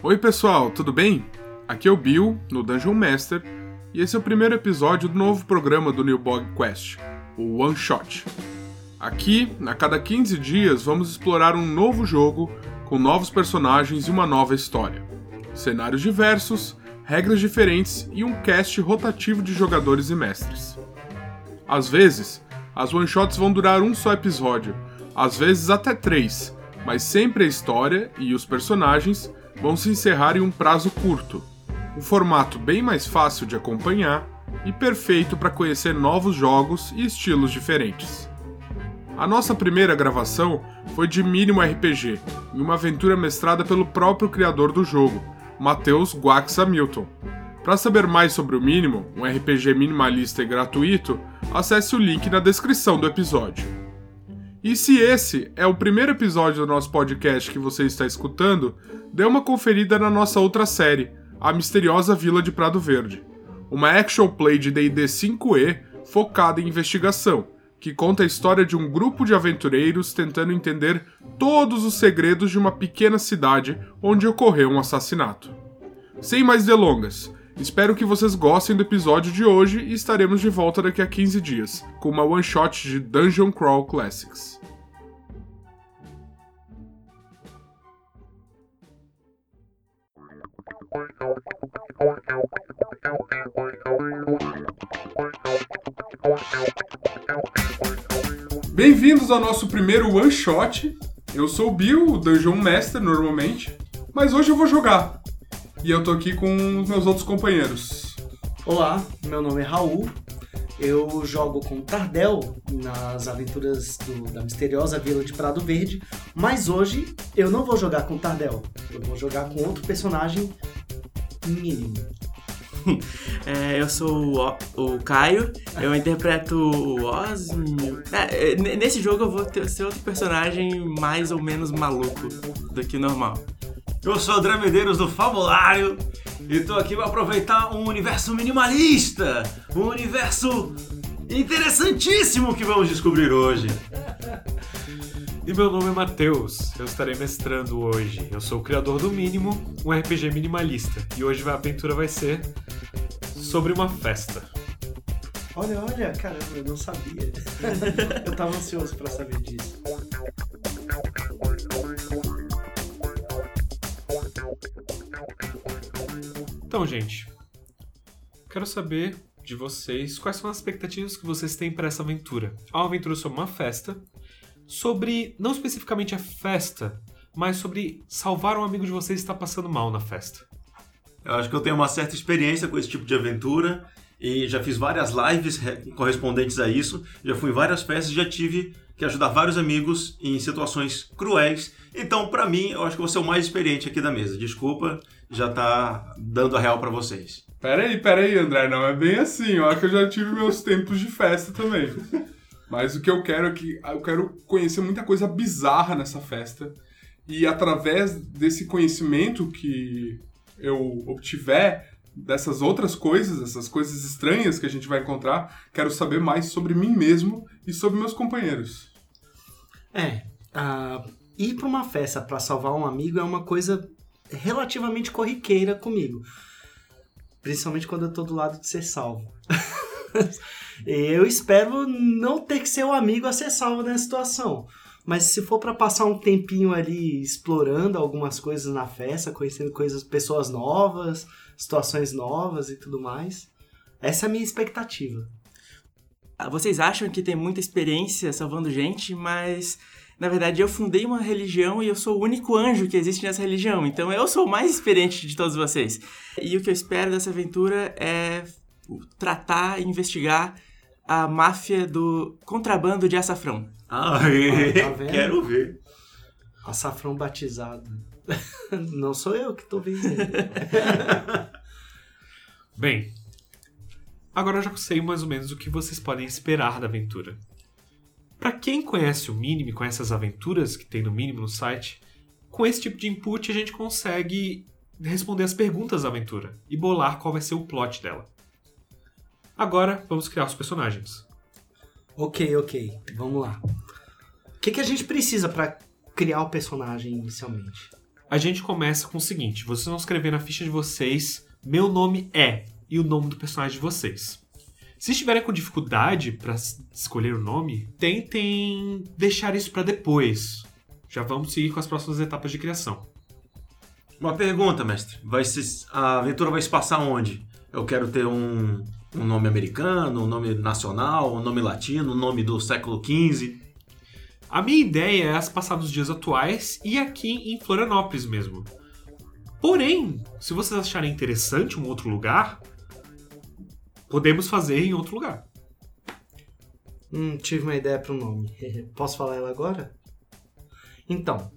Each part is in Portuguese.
Oi, pessoal, tudo bem? Aqui é o Bill, no Dungeon Master, e esse é o primeiro episódio do novo programa do New Bog Quest, o One Shot. Aqui, a cada 15 dias, vamos explorar um novo jogo com novos personagens e uma nova história. Cenários diversos, regras diferentes e um cast rotativo de jogadores e mestres. Às vezes, as one shots vão durar um só episódio, às vezes até três, mas sempre a história e os personagens vão se encerrar em um prazo curto. Um formato bem mais fácil de acompanhar e perfeito para conhecer novos jogos e estilos diferentes. A nossa primeira gravação foi de Mínimo RPG, em uma aventura mestrada pelo próprio criador do jogo, Matheus Guax Hamilton. Para saber mais sobre o Mínimo, um RPG minimalista e gratuito, acesse o link na descrição do episódio. E se esse é o primeiro episódio do nosso podcast que você está escutando, dê uma conferida na nossa outra série, A Misteriosa Vila de Prado Verde, uma action play de D&D 5e focada em investigação, que conta a história de um grupo de aventureiros tentando entender todos os segredos de uma pequena cidade onde ocorreu um assassinato. Sem mais delongas, espero que vocês gostem do episódio de hoje e estaremos de volta daqui a 15 dias, com uma one shot de Dungeon Crawl Classics. Bem-vindos ao nosso primeiro one shot. Eu sou o Bill, o Dungeon Master normalmente, mas hoje eu vou jogar. E eu tô aqui com os meus outros companheiros. Olá, meu nome é Raul. Eu jogo com Tardel nas aventuras do- da misteriosa Vila de Prado Verde, mas hoje eu não vou jogar com Tardel. Eu vou jogar com outro personagem mínimo. É, eu sou o, O- Caio, eu interpreto o Osmio. É, é, nesse jogo eu vou ter, ser outro personagem mais ou menos maluco do que normal. Eu sou o André Medeiros do Fabulário e tô aqui para aproveitar um universo minimalista, um universo interessantíssimo que vamos descobrir hoje. E meu nome é Matheus, eu estarei mestrando hoje. Eu sou o criador do Mínimo, um RPG minimalista. E hoje a aventura vai ser sobre uma festa. Olha, olha, caramba, eu não sabia. eu tava ansioso pra saber disso. Então, gente, quero saber de vocês quais são as expectativas que vocês têm para essa aventura. É uma aventura sobre uma festa, sobre não especificamente a festa, mas sobre salvar um amigo de vocês que está passando mal na festa. Eu acho que eu tenho uma certa experiência com esse tipo de aventura e já fiz várias lives re- correspondentes a isso, já fui em várias festas e já tive que ajudar vários amigos em situações cruéis. Então, pra mim, eu acho que vou ser o mais experiente aqui da mesa. Desculpa, já tá dando a real pra vocês. Peraí, peraí, André, não é bem assim, ó, que eu já tive meus tempos de festa também. Mas o que eu quero é que eu quero conhecer muita coisa bizarra nessa festa. E através desse conhecimento que eu obtiver dessas outras coisas, essas coisas estranhas que a gente vai encontrar, quero saber mais sobre mim mesmo e sobre meus companheiros. É, ah, ir pra uma festa pra salvar um amigo é uma coisa relativamente corriqueira comigo. Principalmente quando eu tô do lado de ser salvo. eu espero não ter que ser o amigo a ser salvo nessa situação. Mas se for pra passar um tempinho ali explorando algumas coisas na festa, conhecendo coisas, pessoas novas, situações novas e tudo mais, essa é a minha expectativa. Ah, Vocês acham que tem muita experiência salvando gente, mas na verdade eu fundei uma religião e eu sou o único anjo que existe nessa religião, então eu sou o mais experiente de todos vocês. E o que eu espero dessa aventura é tratar e investigar a máfia do contrabando de açafrão. Ai, tá vendo? quero ver. Açafrão batizado. Não sou eu que tô vendo. Bem, agora eu já sei mais ou menos o que vocês podem esperar da aventura. Para quem conhece o Mínimo conhece as aventuras que tem no Mínimo no site, com esse tipo de input a gente consegue responder as perguntas da aventura e bolar qual vai ser o plot dela. Agora vamos criar os personagens. ok, ok. Vamos lá. O que, que a gente precisa pra criar o personagem inicialmente? a gente começa com o seguinte: vocês vão escrever na ficha de vocês meu nome é e o nome do personagem de vocês. Se estiverem com dificuldade para escolher o nome, tentem deixar isso para depois. Já vamos seguir com as próximas etapas de criação. Uma pergunta, mestre. Vai se, a aventura vai se passar onde? Eu quero ter um, um nome americano, um nome nacional, um nome latino, um nome do século XV. A minha ideia é as passar nos dias atuais e aqui em Florianópolis mesmo. Porém, se vocês acharem interessante um outro lugar, podemos fazer em outro lugar. Hum, tive uma ideia para o nome. Posso falar ela agora? Então,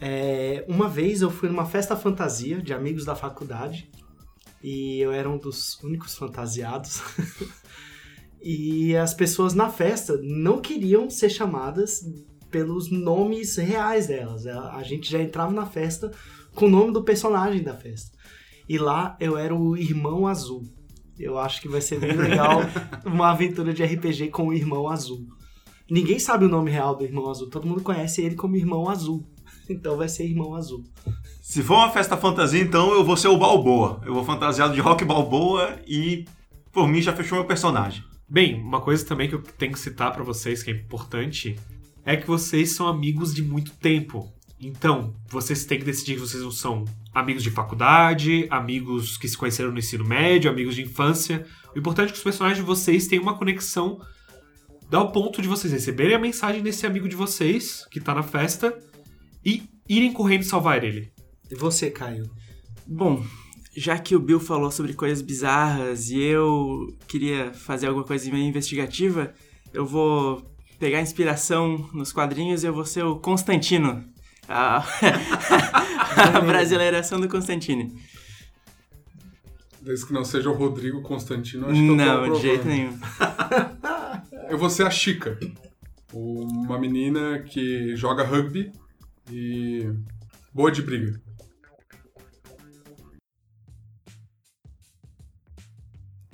é, uma vez eu fui numa festa fantasia de amigos da faculdade e eu era um dos únicos fantasiados. e as pessoas na festa não queriam ser chamadas pelos nomes reais delas. A gente já entrava na festa com o nome do personagem da festa. E lá eu era o Irmão Azul. Eu acho que vai ser bem legal uma aventura de RPG com o Irmão Azul. Ninguém sabe o nome real do Irmão Azul, todo mundo conhece ele como Irmão Azul. Então vai ser Irmão Azul. Se for uma festa fantasia, então eu vou ser o Balboa. Eu vou fantasiado de Rock Balboa e por mim já fechou meu personagem. Bem, uma coisa também que eu tenho que citar para vocês que é importante é que vocês são amigos de muito tempo. Então, vocês têm que decidir que vocês não são amigos de faculdade, amigos que se conheceram no ensino médio, amigos de infância. O importante é que os personagens de vocês tenham uma conexão ao ponto de vocês receberem a mensagem desse amigo de vocês, que tá na festa, e irem correndo salvar ele. E você, Caio? Bom, já que o Bill falou sobre coisas bizarras e eu queria fazer alguma coisa meio investigativa, eu vou pegar inspiração nos quadrinhos e eu vou ser o Constantino. A, a brasileiração do Constantino. Desde que não seja o Rodrigo Constantino, acho que eu Não, de jeito nenhum. Eu vou ser a Chica. Uma menina que joga rugby e boa de briga.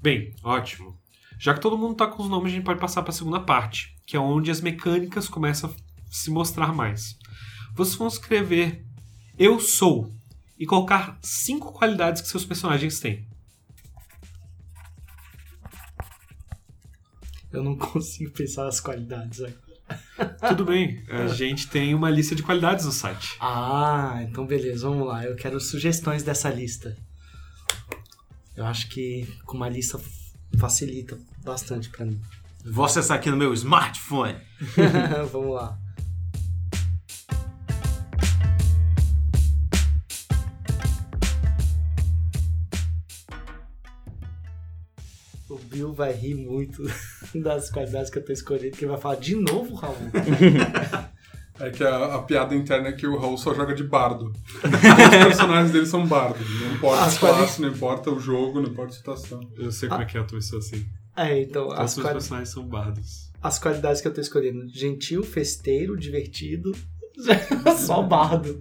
Bem, ótimo. Já que todo mundo tá com os nomes, a gente pode passar para a segunda parte, que é onde as mecânicas começam a se mostrar mais. Vocês vão escrever eu sou e colocar cinco qualidades que seus personagens têm. Eu não consigo pensar nas qualidades agora. Tudo bem, a gente tem uma lista de qualidades no site. Ah, então beleza, vamos lá. Eu quero sugestões dessa lista. Eu acho que com uma lista facilita bastante pra mim. Vou acessar aqui no meu smartphone. vamos lá. Bill vai rir muito das qualidades que eu tô escolhendo, que ele vai falar de novo, Raul. É que a, a piada interna é que o Raul só joga de bardo. Os personagens dele são bardos. Não importa As a classe, não importa o jogo, não importa a situação. Eu sei como é que é, também sou assim. É, então, Todos as, os meus quali- personagens são bardos. as qualidades que eu tô escolhendo: gentil, festeiro, divertido. Só bardo.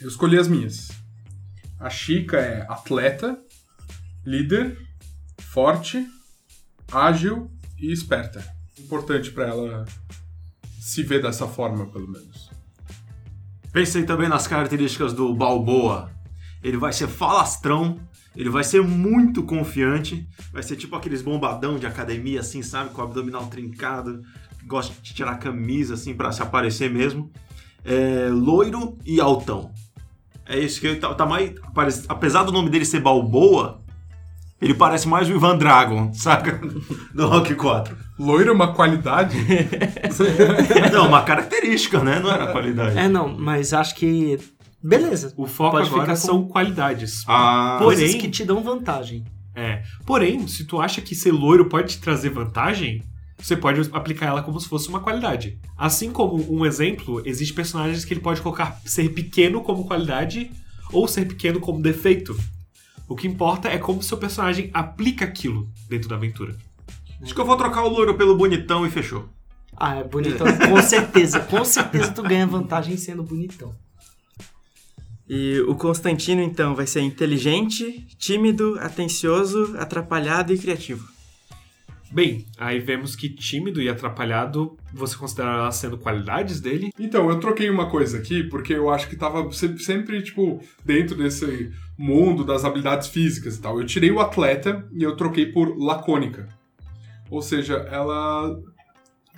Eu escolhi as minhas. A Chica é atleta, líder, forte, ágil e esperta. Importante pra ela se ver dessa forma, pelo menos. Pensei também nas características do Balboa. Ele vai ser falastrão, ele vai ser muito confiante, vai ser tipo aqueles bombadão de academia, assim, sabe? Com o abdominal trincado, gosta de tirar a camisa, assim, pra se aparecer mesmo. É, loiro e altão. É isso que ele tá, tá mais. apesar do nome dele ser Balboa, ele parece mais o Ivan Dragon, saca? Do Rock 4. Loiro é uma qualidade? Não, uma característica, né? Não era qualidade. É, não, mas acho que. Beleza. O foco Pode agora ficar são qualidades. Ah, Coisas Porém- que te dão vantagem. É. Porém, se tu acha que ser loiro pode te trazer vantagem, você pode aplicar ela como se fosse uma qualidade. Assim como um exemplo, existe personagens que ele pode colocar ser pequeno como qualidade ou ser pequeno como defeito. O que importa é como seu personagem aplica aquilo dentro da aventura. acho que eu vou trocar o loiro pelo bonitão e fechou. Ah, é bonitão. Com certeza. Com certeza tu ganha vantagem sendo bonitão. E o Constantino, então, vai ser inteligente, tímido, atencioso, atrapalhado e criativo. Bem, aí vemos que tímido e atrapalhado, você considera elas sendo qualidades dele? Então, eu troquei uma coisa aqui, porque eu acho que tava sempre, sempre, tipo, dentro desse mundo das habilidades físicas e tal. Eu tirei o atleta e eu troquei por lacônica. Ou seja, ela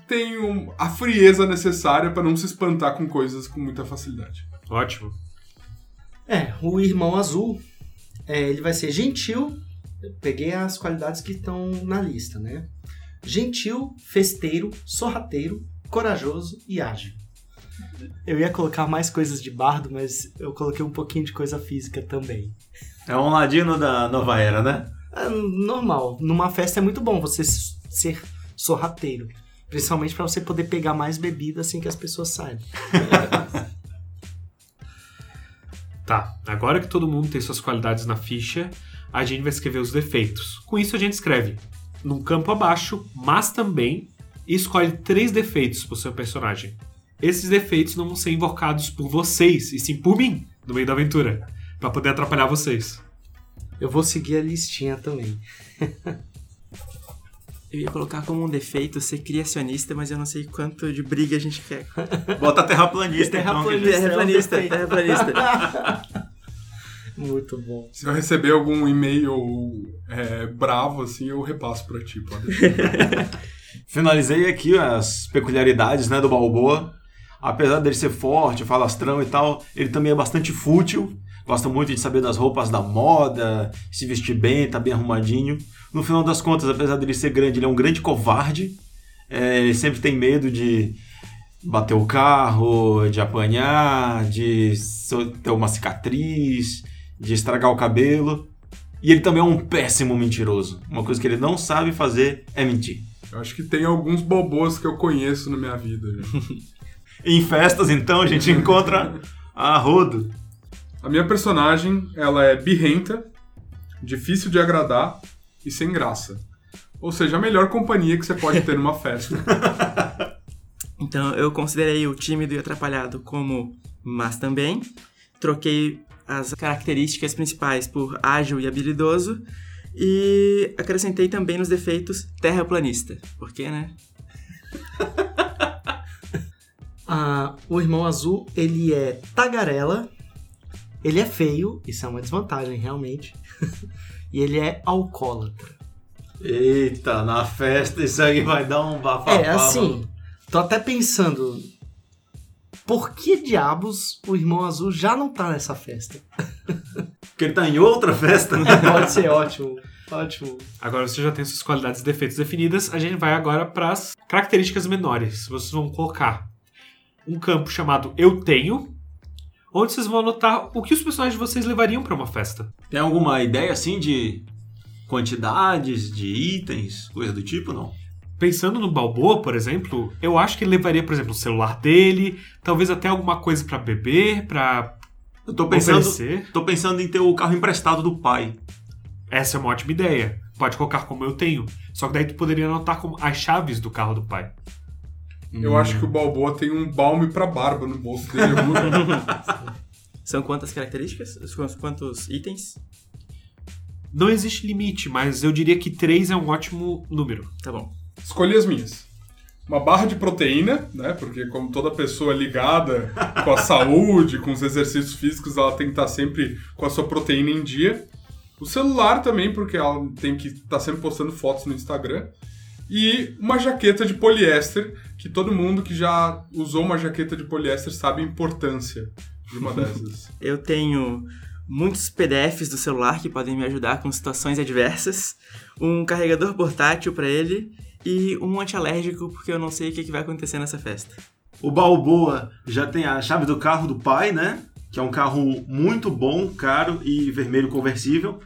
tem um- a frieza necessária para não se espantar com coisas com muita facilidade. Ótimo. É, o irmão azul, é, ele vai ser gentil. Peguei as qualidades que estão na lista, né? Gentil, festeiro, sorrateiro, corajoso e ágil. Eu ia colocar mais coisas de bardo, mas eu coloquei um pouquinho de coisa física também. É um ladino da nova era, né? É normal. Numa festa é muito bom você ser sorrateiro. Principalmente para você poder pegar mais bebida assim que as pessoas saem. Tá, agora que todo mundo tem suas qualidades na ficha, a gente vai escrever os defeitos. Com isso a gente escreve num campo abaixo, mas também escolhe três defeitos pro seu personagem. Esses defeitos não vão ser invocados por vocês, e sim por mim, no meio da aventura, Pra poder atrapalhar vocês. Eu vou seguir a listinha também. Eu ia colocar como um defeito ser criacionista, mas eu não sei quanto de briga a gente quer. Bota terraplanista, então. Terraplanista. Terraplanista, Muito bom. Se eu receber algum e-mail é, bravo, assim, eu repasso pra ti, pode. Finalizei aqui as peculiaridades né, do Balboa. Apesar dele ser forte, falastrão e tal, ele também é bastante fútil. Gosta muito de saber das roupas da moda, se vestir bem, tá bem arrumadinho. No final das contas, apesar dele ser grande, ele é um grande covarde. É, ele sempre tem medo de bater o carro, de apanhar, de ter uma cicatriz, de estragar o cabelo. E ele também é um péssimo mentiroso. Uma coisa que ele não sabe fazer é mentir. Eu acho que tem alguns bobôs que eu conheço na minha vida. já. Em festas, então, a gente encontra a rodo. A minha personagem, ela é birrenta, difícil de agradar e sem graça. Ou seja, a melhor companhia que você pode ter numa festa. Então eu considerei o tímido e atrapalhado como mas também. Troquei as características principais por ágil e habilidoso. E acrescentei também nos defeitos terraplanista. Por quê, né? Ah, o irmão azul, ele é tagarela, ele é feio, isso é uma desvantagem realmente, e ele é alcoólatra. Eita, na festa isso aí vai dar um bafafá. É, assim, tô até pensando, por que diabos o irmão azul já não tá nessa festa? Porque ele tá em outra festa. Pode ser ótimo, ótimo. Agora você já tem suas qualidades e defeitos definidas, a gente vai agora para as características menores. Vocês vão colocar um campo chamado Eu Tenho, onde vocês vão anotar o que os personagens de vocês levariam para uma festa. Tem alguma ideia assim de quantidades, de itens, coisa do tipo, não? Pensando no Balboa, por exemplo, eu acho que ele levaria, por exemplo, o celular dele, talvez até alguma coisa para beber, para Eu tô pensando, oferecer. tô pensando em ter o carro emprestado do pai. Essa é uma ótima ideia. Pode colocar como eu tenho. Só que daí tu poderia anotar como as chaves do carro do pai. Eu acho que o Balboa tem um balme pra barba no bolso dele. São quantas características? Quantos- Quantos itens? Não existe limite, mas eu diria que 3 é um ótimo número. Tá bom. Escolhi as minhas. Uma barra de proteína, né? Porque como toda pessoa ligada com a saúde, com os exercícios físicos, ela tem que estar sempre com a sua proteína em dia. O celular também, porque ela tem que estar sempre postando fotos no Instagram. E uma jaqueta de poliéster, que todo mundo que já usou uma jaqueta de poliéster sabe a importância de uma dessas. Eu tenho muitos PDFs do celular que podem me ajudar com situações adversas, um carregador portátil para ele e um antialérgico porque eu não sei o que que vai acontecer nessa festa. O Balboa já tem a chave do carro do pai, né? Que é um carro muito bom, caro e vermelho conversível.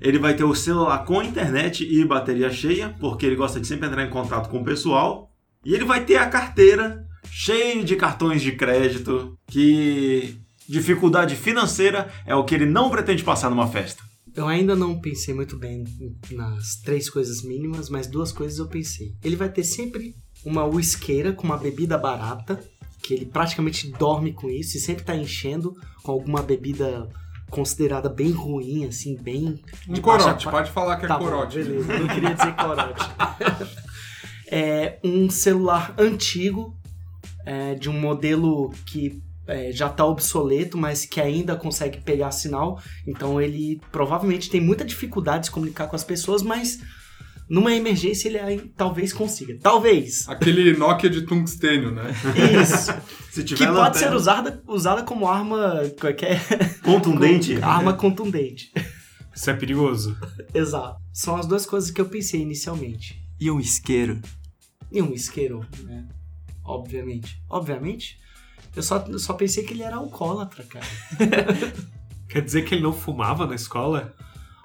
Ele vai ter o celular com internet e bateria cheia, porque ele gosta de sempre entrar em contato com o pessoal. E ele vai ter a carteira cheia de cartões de crédito, que dificuldade financeira é o que ele não pretende passar numa festa. Eu ainda não pensei muito bem nas três coisas mínimas, mas duas coisas eu pensei. Ele vai ter sempre uma uisqueira com uma bebida barata, que ele praticamente dorme com isso e sempre tá enchendo com alguma bebida considerada bem ruim, assim, bem. Um de baixa corote, qua- pode falar que é Tá bom, corote. beleza, não queria dizer corote. é um celular antigo, é, de um modelo que é, já está obsoleto, mas que ainda consegue pegar sinal. Então ele provavelmente tem muita dificuldade de se comunicar com as pessoas, mas numa emergência ele aí, talvez consiga. Talvez. Aquele Nokia de tungstênio, né? Isso. Se que tiver pode ser lanterna usada, usada como arma. Qualquer contundente, arma contundente. Isso é perigoso. Exato. São as duas coisas que eu pensei inicialmente. E um isqueiro. E um isqueiro, né? Obviamente. Obviamente. Eu só, eu só pensei que ele era alcoólatra, cara. Quer dizer que ele não fumava na escola?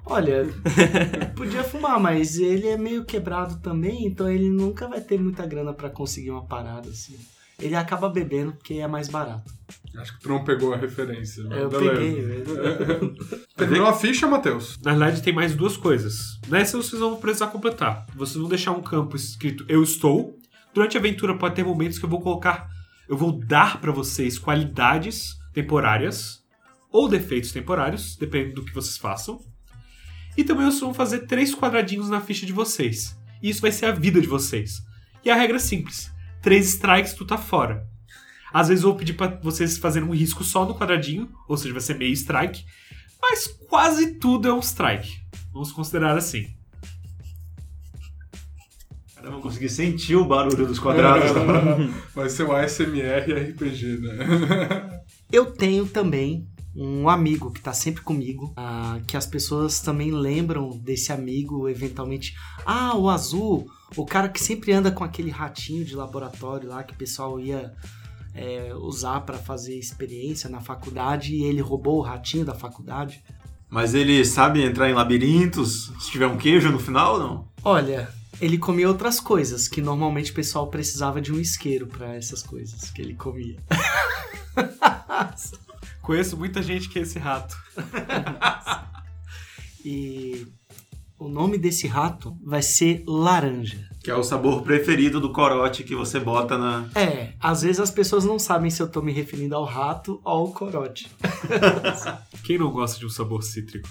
Olha, podia fumar, mas ele é meio quebrado também, então ele nunca vai ter muita grana pra conseguir uma parada assim. Ele acaba bebendo porque é mais barato. Acho que tu não pegou a referência. mas Eu beleza. peguei, velho. Terminou a ficha, Matheus? Na verdade, tem mais duas coisas. Nessa vocês vão precisar completar. Vocês vão deixar um campo escrito Eu estou. Durante a aventura pode ter momentos que eu vou colocar. Eu vou dar pra vocês qualidades temporárias ou defeitos temporários, dependendo do que vocês façam. E também vocês vão fazer três quadradinhos na ficha de vocês. E isso vai ser a vida de vocês. E a regra é simples: três strikes, tu tá fora. Às vezes eu vou pedir pra vocês fazerem um risco só no quadradinho, ou seja, vai ser meio strike. Mas quase tudo é um strike. Vamos considerar assim. Caramba, eu consegui sentir o barulho dos quadrados. Vai ser o ASMR RPG, né? Eu tenho também um amigo que tá sempre comigo, ah, que as pessoas também lembram desse amigo, eventualmente. Ah, o azul, o cara que sempre anda com aquele ratinho de laboratório lá que o pessoal ia é, usar pra fazer experiência na faculdade e ele roubou o ratinho da faculdade. Mas ele sabe entrar em labirintos? Se tiver um queijo no final ou não? Olha, ele comia outras coisas que normalmente o pessoal precisava de um isqueiro pra essas coisas que ele comia. Conheço muita gente que é esse rato. E o nome desse rato vai ser laranja. Que é o sabor preferido do corote que você bota na. É, às vezes as pessoas não sabem se eu tô me referindo ao rato ou ao corote. Quem não gosta de um sabor cítrico?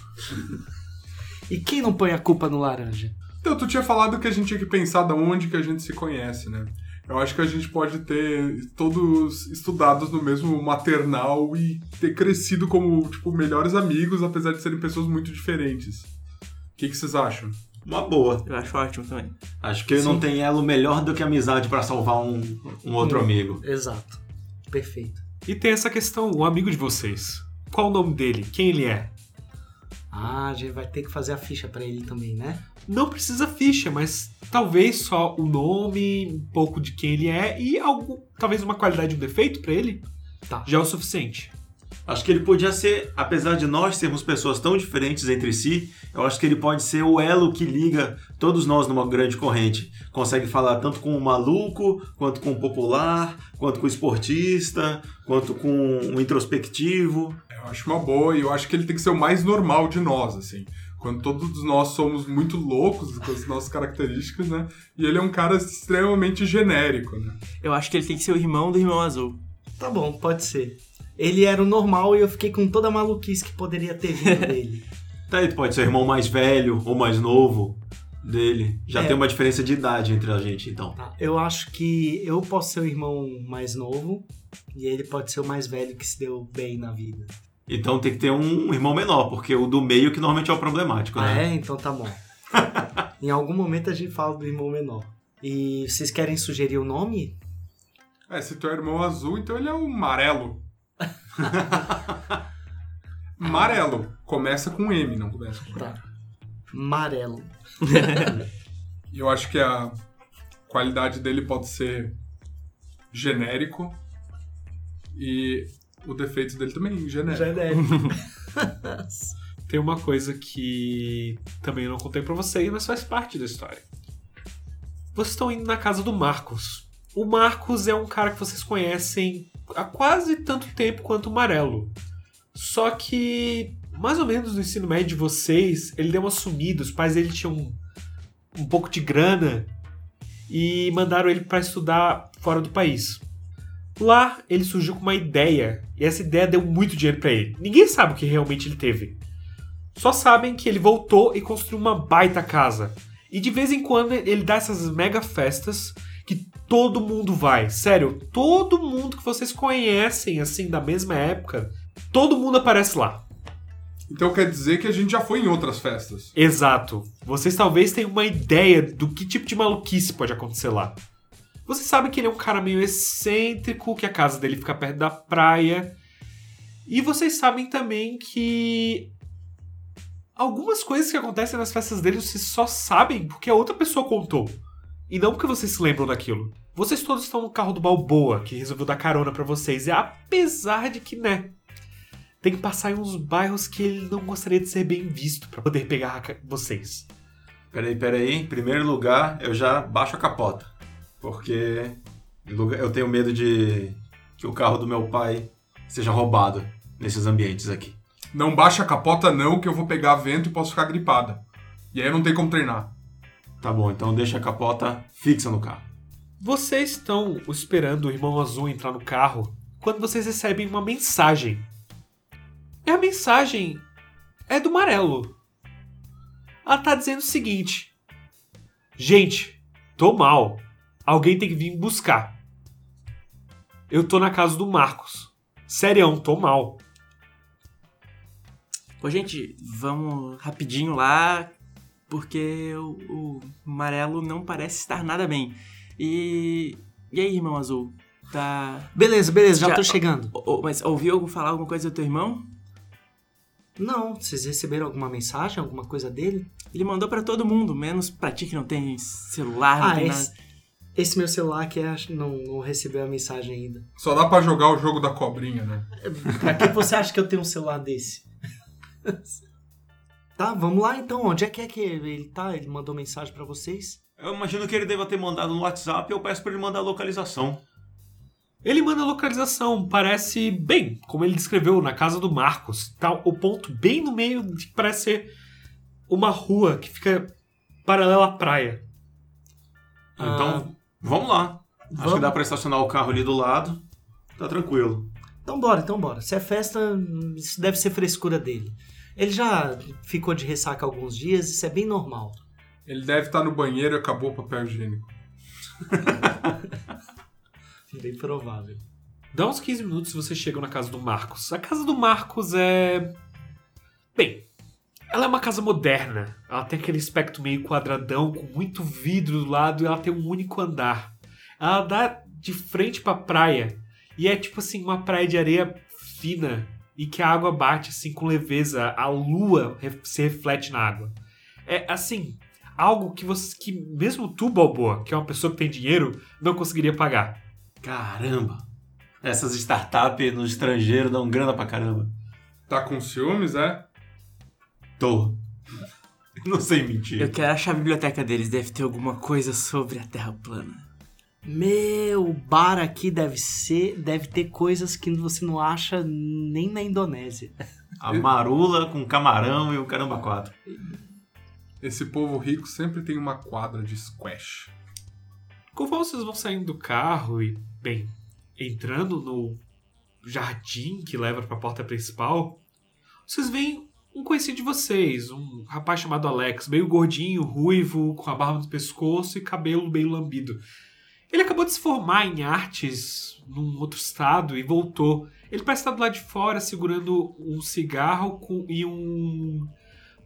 E quem não põe a culpa no laranja? Então, tu tinha falado que a gente tinha que pensar da onde que a gente se conhece, né? Eu acho que a gente pode ter todos estudados no mesmo maternal e ter crescido como, tipo, melhores amigos, apesar de serem pessoas muito diferentes. O que, que vocês acham? Uma boa. Eu acho ótimo também. Acho que não tem elo melhor do que amizade pra salvar um, um outro Hum. amigo. Exato. Perfeito. E tem essa questão, o amigo de vocês. Qual o nome dele? Quem ele é? Ah, a gente vai ter que fazer a ficha pra ele também, né? Não precisa ficha, mas talvez só o nome, um pouco de quem ele é e algo, talvez uma qualidade, um defeito pra ele, Tá. já é o suficiente. Acho que ele podia ser, apesar de nós sermos pessoas tão diferentes entre si, eu acho que ele pode ser o elo que liga todos nós numa grande corrente. Consegue falar tanto com o maluco, quanto com o popular, quanto com o esportista, quanto com o introspectivo. Eu acho uma boa e eu acho que ele tem que ser o mais normal de nós, assim. Quando todos nós somos muito loucos com as nossas características, né? E ele é um cara extremamente genérico, né? Eu acho que ele tem que ser o irmão do irmão azul. Tá bom, pode ser. Ele era o normal e eu fiquei com toda a maluquice que poderia ter vindo dele. Tá, ele pode ser o irmão mais velho ou mais novo dele. Já É. tem uma diferença de idade entre a gente, então. Tá, Eu acho que eu posso ser o irmão mais novo e ele pode ser o mais velho que se deu bem na vida. Então tem que ter um irmão menor, porque o do meio que normalmente é o problemático, Ah, né? é? Então tá bom. em algum momento a gente fala do irmão menor. E vocês querem sugerir o nome? É, se tu é irmão azul, então ele é o Marelo. Marelo. Começa com M, não começa com M. Tá. Marelo. E eu acho que a qualidade dele pode ser genérico e o defeito dele também genérico. Genérico. Tem uma coisa que também eu não contei pra vocês, mas faz parte da história. Vocês estão indo na casa do Marcos. O Marcos é um cara que vocês conhecem há quase tanto tempo quanto o Marelo. Só que, mais ou menos no ensino médio de vocês, ele deu uma sumida. Os pais dele tinham um, um pouco de grana e mandaram ele pra estudar fora do país. Lá, ele surgiu com uma ideia, e essa ideia deu muito dinheiro pra ele. Ninguém sabe o que realmente ele teve. Só sabem que ele voltou e construiu uma baita casa. E de vez em quando ele dá essas mega festas que todo mundo vai. Sério, todo mundo que vocês conhecem, assim, da mesma época, todo mundo aparece lá. Então quer dizer que a gente já foi em outras festas. Exato. Vocês talvez tenham uma ideia do que tipo de maluquice pode acontecer lá. Vocês sabem que ele é um cara meio excêntrico, que a casa dele fica perto da praia. E vocês sabem também que algumas coisas que acontecem nas festas dele vocês só sabem porque a outra pessoa contou. E não porque vocês se lembram daquilo. Vocês todos estão no carro do Balboa, que resolveu dar carona pra vocês. E apesar de que, né, tem que passar em uns bairros que ele não gostaria de ser bem visto pra poder pegar vocês. Peraí, peraí. Em primeiro lugar, eu já baixo a capota. Porque eu tenho medo de que o carro do meu pai seja roubado nesses ambientes aqui. Não baixa a capota não, que eu vou pegar vento e posso ficar gripada. E aí eu não tenho como treinar. Tá bom, então deixa a capota fixa no carro. Vocês estão esperando o irmão azul entrar no carro quando vocês recebem uma mensagem. E a mensagem é do Marelo. Ela tá dizendo o seguinte: Gente, tô mal. Alguém tem que vir buscar. Eu tô na casa do Marcos. Serião, tô mal. Pô, gente, vamos rapidinho lá, porque o, o Marelo não parece estar nada bem. E. E aí, irmão azul? Tá. Beleza, beleza, já, já tô chegando. O, mas ouviu falar alguma coisa do teu irmão? Não, vocês receberam alguma mensagem, alguma coisa dele? Ele mandou para todo mundo, menos pra ti que não tem celular, não ah, tem esse, nada. Esse meu celular aqui não, não recebeu a mensagem ainda. Só dá para jogar o jogo da cobrinha, né? pra que você acha que eu tenho um celular desse? tá, vamos lá então. Onde é que é que ele tá? Ele mandou mensagem para vocês? Eu imagino que ele deva ter mandado no WhatsApp. Eu peço para ele mandar a localização. Ele manda a localização, parece bem, como ele descreveu, na casa do Marcos. Tá o ponto bem no meio de que parece ser uma rua que fica paralela à praia. Então, ah, vamos lá. Vamos. Acho que dá pra estacionar o carro ali do lado. Tá tranquilo. Então bora, então bora. Se é festa, isso deve ser frescura dele. Ele já ficou de ressaca alguns dias, isso é bem normal. Ele deve estar no banheiro e acabou o papel higiênico. bem provável. Dá uns 15 minutos e vocês chegam na casa do Marcos. A casa do Marcos é. Bem, ela é uma casa moderna. Ela tem aquele aspecto meio quadradão, com muito vidro do lado, e ela tem um único andar. Ela dá de frente pra praia. E é tipo assim, uma praia de areia fina. E que a água bate assim com leveza. A lua se reflete na água. É assim, algo que você. que mesmo tu, Balboa, que é uma pessoa que tem dinheiro, não conseguiria pagar. Caramba! Essas startups no estrangeiro dão grana pra caramba. Tá com ciúmes, é? Tô. Não sei mentir. Eu quero achar a biblioteca deles, deve ter alguma coisa sobre a Terra plana. Meu, o bar aqui deve ser, deve ter coisas que você não acha nem na Indonésia. A marula com camarão e o caramba quatro. Esse povo rico sempre tem uma quadra de squash. Conforme vocês vão saindo do carro e, bem, entrando no jardim que leva para a porta principal, vocês veem um conhecido de vocês, um rapaz chamado Alex, meio gordinho, ruivo, com a barba no pescoço e cabelo meio lambido. Ele acabou de se formar em artes num outro estado e voltou. Ele parece estar do lado de fora segurando um cigarro com, e um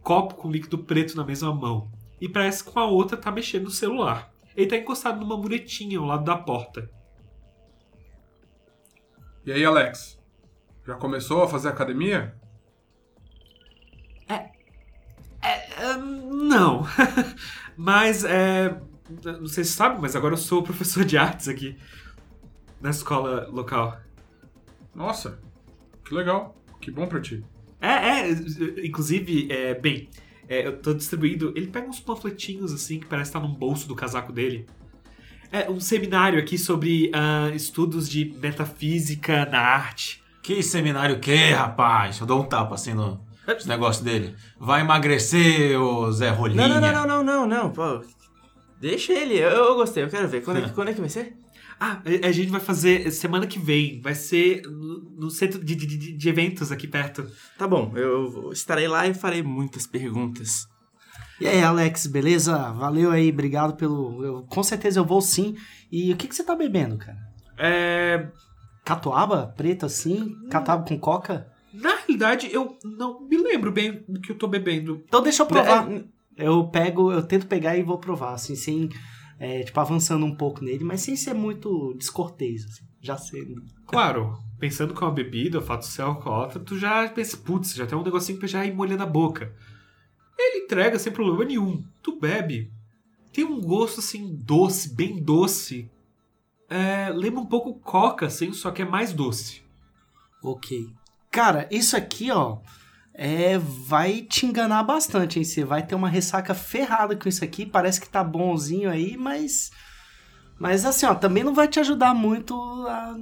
copo com líquido preto na mesma mão. E parece que com a outra tá mexendo no celular. Ele tá encostado numa muretinha ao lado da porta. E aí, Alex? Já começou a fazer academia? É, não. mas, é, não sei se sabe, mas agora eu sou professor de artes aqui na escola local. Nossa, que legal. Que bom pra ti. É, é, inclusive, é, bem, é, eu tô distribuindo. Ele pega uns panfletinhos assim que parece estar num bolso do casaco dele. É um seminário aqui sobre uh, estudos de metafísica na arte. Que seminário que, rapaz? Eu dou um tapa assim no, esse negócio dele. Vai emagrecer, ô Zé Rolinha. Não, não, não, não, não, não, não, pô. Deixa ele, eu, eu gostei, eu quero ver. Quando é, quando é que vai ser? Ah, a gente vai fazer semana que vem. Vai ser no, no centro de, de- de- eventos aqui perto. Tá bom, eu estarei lá e farei muitas perguntas. E aí, Alex, beleza? Valeu aí, obrigado pelo. eu- com certeza eu vou sim. E o que, que você tá bebendo, cara? É, Catuaba preta assim? Catuaba com coca? Na realidade, eu não me lembro bem do que eu tô bebendo. Então deixa eu provar. É, Eu pego, eu tento pegar e vou provar, assim, sem. é, tipo, avançando um pouco nele, mas sem ser muito descortês, assim. Já sei. Claro, pensando com a bebida, o fato de ser alcoólatra, tu já pensa, putz, já tem um negocinho pra já ir molhando a boca. Ele entrega sem problema nenhum. Tu bebe. Tem um gosto assim, doce, bem doce. É, lembra um pouco coca, assim, só que é mais doce. Ok. Cara, isso aqui, ó, é, vai te enganar bastante, hein? Você vai ter uma ressaca ferrada com isso aqui. Parece que tá bonzinho aí, mas. Mas assim, ó, também não vai te ajudar muito a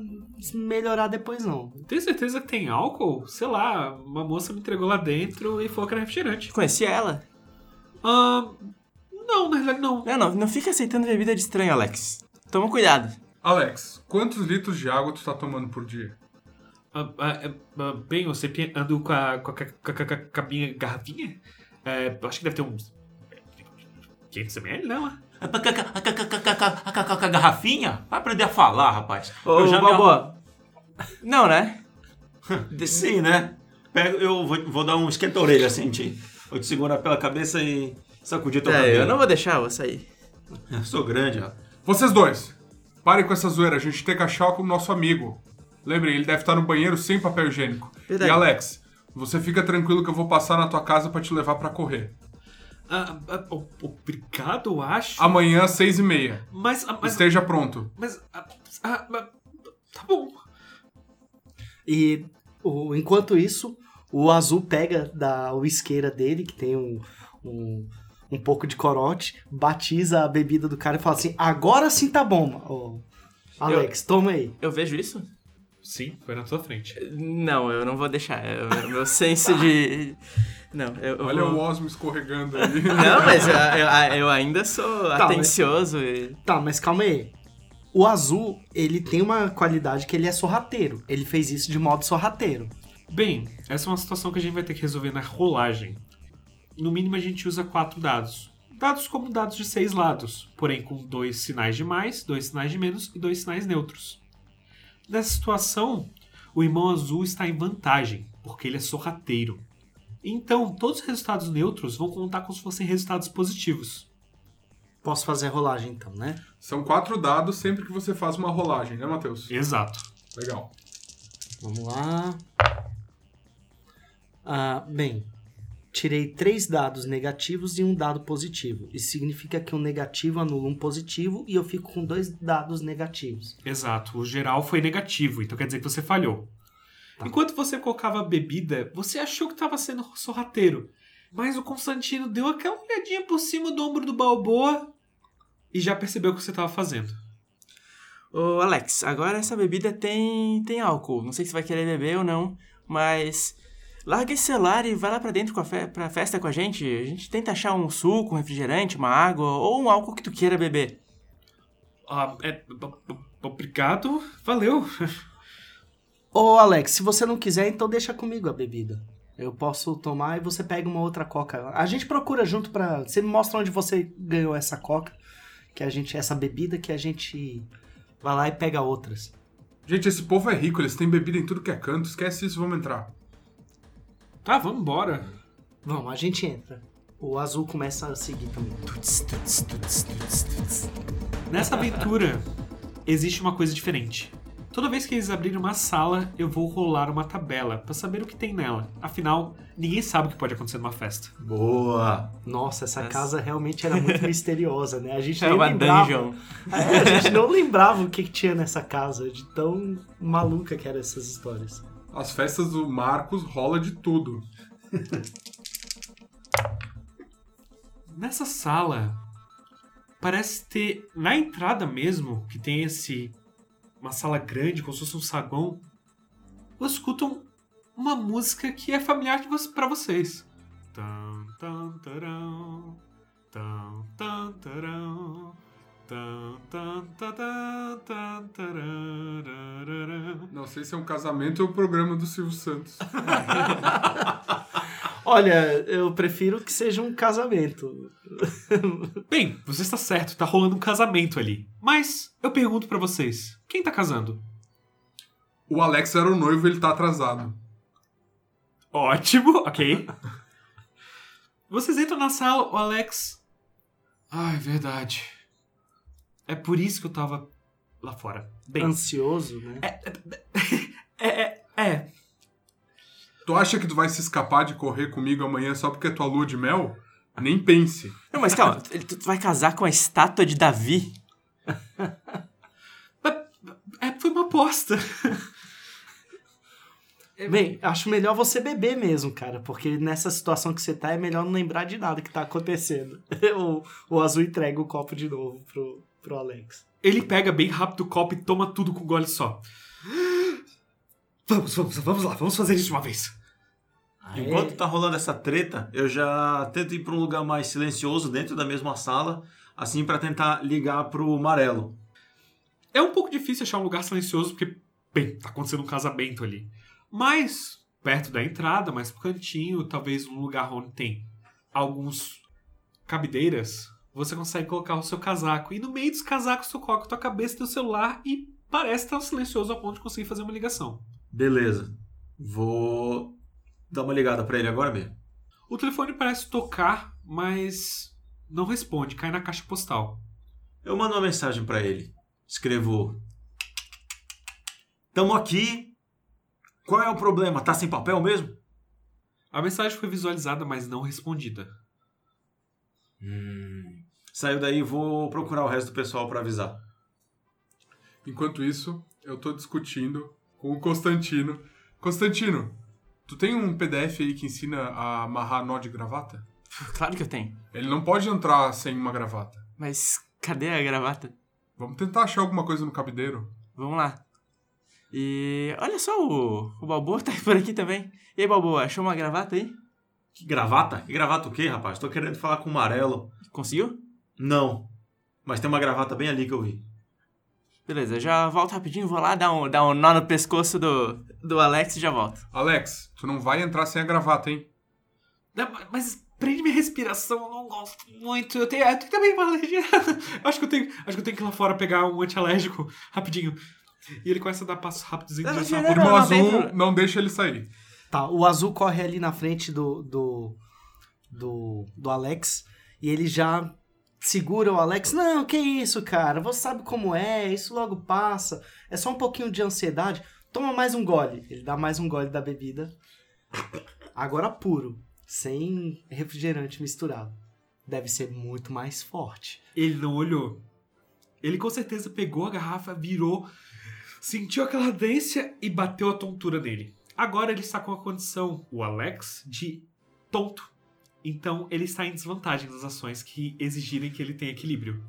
melhorar depois, não. Tem certeza que tem álcool? Sei lá, uma moça me entregou lá dentro e falou que era refrigerante. Conheci ela? Ah, não, na realidade não. Não, não, não fica aceitando bebida de estranho, Alex. Toma cuidado. Alex, quantos litros de água tu tá tomando por dia? Ah, ah, é, ah, bem, eu sempre ando com a, com a, com a- com com minha garrafinha. É, eu acho que deve ter uns 500 ml, não? é? A garrafinha? Vai aprender a falar, rapaz. Ô, Eu já me. Não, né? Sim, né? Pego, eu vou, vou dar um esquenta-orelha assim, te, vou te segurar pela cabeça e sacudir teu É, cabelo. eu não vou deixar, eu vou sair. Eu sou grande, ó. Vocês dois, parem com essa zoeira, a gente tem que achar o nosso amigo. Lembrem, ele deve estar no banheiro sem papel higiênico. Verdade. E Alex, você fica tranquilo que eu vou passar na tua casa pra te levar pra correr. Ah, ah, obrigado, eu acho. Amanhã, às seis e meia. Mas, ah, mas, Esteja pronto. mas, ah, ah, ah, tá bom. E o- enquanto isso, o azul pega da uisqueira dele, que tem um, um, um pouco de corote, batiza a bebida do cara e fala assim: agora sim tá bom, ô, Alex, toma aí. Eu vejo isso? Sim, foi na tua frente. Não, eu não vou deixar. É o meu senso de. Não, eu, eu Olha vou... o Osmo escorregando ali. Não, mas eu, eu- eu ainda sou Tá, mas- atencioso e. Tá, mas calma aí. O azul, ele tem uma qualidade que ele é sorrateiro. Ele fez isso de modo sorrateiro. Bem, essa é uma situação que a gente vai ter que resolver na rolagem. No mínimo, a gente usa quatro dados. Dados como dados de seis lados, porém com dois sinais de mais, dois sinais de menos e dois sinais neutros. Nessa situação, o irmão azul está em vantagem, porque ele é sorrateiro. Então, todos os resultados neutros vão contar como se fossem resultados positivos. Posso fazer a rolagem então, né? São quatro dados sempre que você faz uma rolagem, né, Matheus? Exato. Legal. Vamos lá. Ah, bem, tirei três dados negativos e um dado positivo. Isso significa que um negativo anula um positivo e eu fico com dois dados negativos. Exato. O geral foi negativo, então quer dizer que você falhou. Tá. Enquanto você colocava a bebida, você achou que estava sendo sorrateiro. Mas o Constantino deu aquela olhadinha por cima do ombro do Balboa e já percebeu o que você estava fazendo. Ô, Alex, agora essa bebida tem, tem álcool. Não sei se você vai querer beber ou não, mas. Larga esse celular e vai lá pra dentro com a fe pra festa com a gente. A gente tenta achar um suco, um refrigerante, uma água ou um álcool que tu queira beber. Ah, é, obrigado, valeu. Ô Alex, se você não quiser, então deixa comigo a bebida. Eu posso tomar e você pega uma outra coca. A gente procura junto pra. Você me mostra onde você ganhou essa coca, que a gente. essa bebida que a gente vai lá e pega outras. Gente, esse povo é rico, eles têm bebida em tudo que é canto. Esquece isso, vamos entrar. Tá, vamos embora. Vamos, a gente entra. O azul começa a seguir também. Nessa aventura, existe uma coisa diferente. Toda vez que eles abrirem uma sala, eu vou rolar uma tabela pra saber o que tem nela. Afinal, ninguém sabe o que pode acontecer numa festa. Boa! Nossa, essa Essa- casa realmente era muito misteriosa, né? A gente nem uma lembrava. dungeon. É, a gente não lembrava o que, que tinha nessa casa, de tão maluca que eram essas histórias. As festas do Marcos rola de tudo. Nessa sala, parece ter na entrada mesmo, que tem esse uma sala grande, como se fosse um saguão. Vocês escutam uma música que é familiar pra vocês. Tan, tan, tarão, tan, tarão, Não sei se é um casamento ou um programa do Silvio Santos. Olha, eu prefiro que seja um casamento. Bem, você está certo, tá rolando um casamento ali. Mas eu pergunto pra vocês, quem tá casando? O Alex era o noivo ele tá atrasado. Ótimo, ok. Vocês entram na sala, o Alex. É verdade. É por isso que eu tava lá fora. Bem, Ansioso, né? é, é, é. Tu acha que tu vai se escapar de correr comigo amanhã só porque é tua lua de mel? Nem pense. Não, mas calma, ele- tu vai casar com a estátua de Davi? É, foi uma aposta. Bem, acho melhor você beber mesmo, cara, porque nessa situação que você tá é melhor não lembrar de nada que tá acontecendo. o, o Azul entrega o copo de novo pro, pro Alex. Ele pega bem rápido o copo e toma tudo com um gole só. Vamos, vamos, vamos lá, vamos fazer isso de uma vez. Enquanto tá rolando essa treta, eu já tento ir pra um lugar mais silencioso dentro da mesma sala, assim pra tentar ligar pro Marelo. É um pouco difícil achar um lugar silencioso, porque, bem, tá acontecendo um casamento ali. Mas, perto da entrada, mais pro cantinho, talvez um lugar onde tem alguns cabideiras, você consegue colocar o seu casaco. E no meio dos casacos, você coloca a tua cabeça e teu celular e parece estar silencioso a ponto de conseguir fazer uma ligação. Beleza. Vou dar uma ligada pra ele agora mesmo. O telefone parece tocar, mas não responde, cai na caixa postal. Eu mando uma mensagem pra ele. Escrevo: Tamo aqui. Qual é o problema? Tá sem papel mesmo? A mensagem foi visualizada, mas não respondida. Hum. Saiu daí, vou procurar o resto do pessoal pra avisar. Enquanto isso, eu tô discutindo com o Constantino. Constantino, tu tem um PDF aí que ensina a amarrar nó de gravata? Claro que eu tenho. Ele não pode entrar sem uma gravata. Mas cadê a gravata? Vamos tentar achar alguma coisa no cabideiro. Vamos lá. E olha só, o, o Balboa tá por aqui também. E aí, Balboa, achou uma gravata aí? Que gravata? Que gravata o quê, rapaz? Tô querendo falar com o Marelo. Conseguiu? Não. Mas tem uma gravata bem ali que eu vi. Beleza, já volto rapidinho, vou lá dar um, dar um nó no pescoço do, do Alex e já volto. Alex, tu não vai entrar sem a gravata, hein? Não, Mas prende minha respiração, eu não gosto muito. Eu tenho, eu tenho também uma alergia. acho, que eu tenho, acho que eu tenho que ir lá fora pegar um antialérgico rapidinho. E ele começa a dar passos rápidos em direção à O azul não deixa ele sair. Tá, o Azul corre ali na frente do, do, do, do Alex e ele já segura o Alex. Não, que isso, cara? Você sabe como é, isso logo passa. É só um pouquinho de ansiedade. Toma mais um gole. Ele dá mais um gole da bebida. Agora puro, sem refrigerante misturado. Deve ser muito mais forte. Ele não olhou. Ele com certeza pegou a garrafa, virou, sentiu aquela ardência e bateu a tontura nele. Agora ele está com a condição, o Alex, de tonto. Então ele está em desvantagem nas ações que exigirem que ele tenha equilíbrio.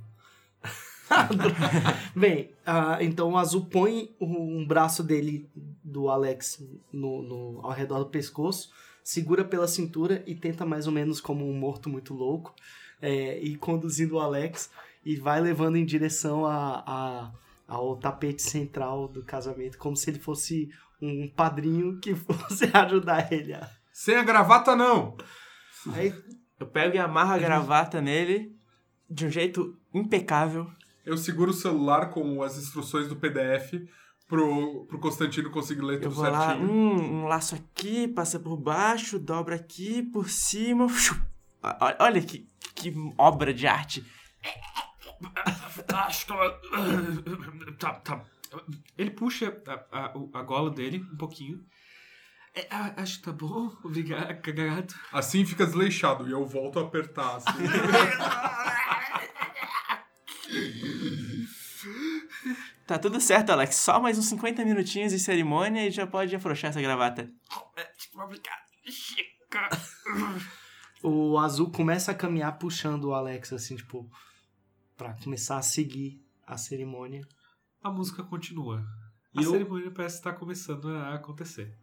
Bem, ah, então o Azul põe um braço dele, do Alex, no, no- ao redor do pescoço, segura pela cintura e tenta mais ou menos como um morto muito louco, é, ir conduzindo o Alex e vai levando em direção a, a- ao tapete central do casamento, como se ele fosse um padrinho que fosse ajudar ele. a- Sem a gravata, não! Aí, Eu pego e amarro a gravata nele de um jeito impecável. Eu seguro o celular com as instruções do PDF pro, pro Constantino conseguir ler Eu tudo vou lá, certinho. hum, um laço aqui, passa por baixo, dobra aqui, por cima. Olha que, que obra de arte. Acho que. Tá, tá. Ele puxa a, a, a gola dele um pouquinho. É, a- acho que tá bom, obrigado. Assim fica desleixado e eu volto a apertar. assim. Tá tudo certo, Alex. Só mais uns 50 minutinhos de cerimônia e já pode afrouxar essa gravata. Obrigado. o Azul começa a caminhar puxando o Alex, assim, tipo, pra começar a seguir a cerimônia. A música continua. A E eu- cerimônia parece estar começando a acontecer.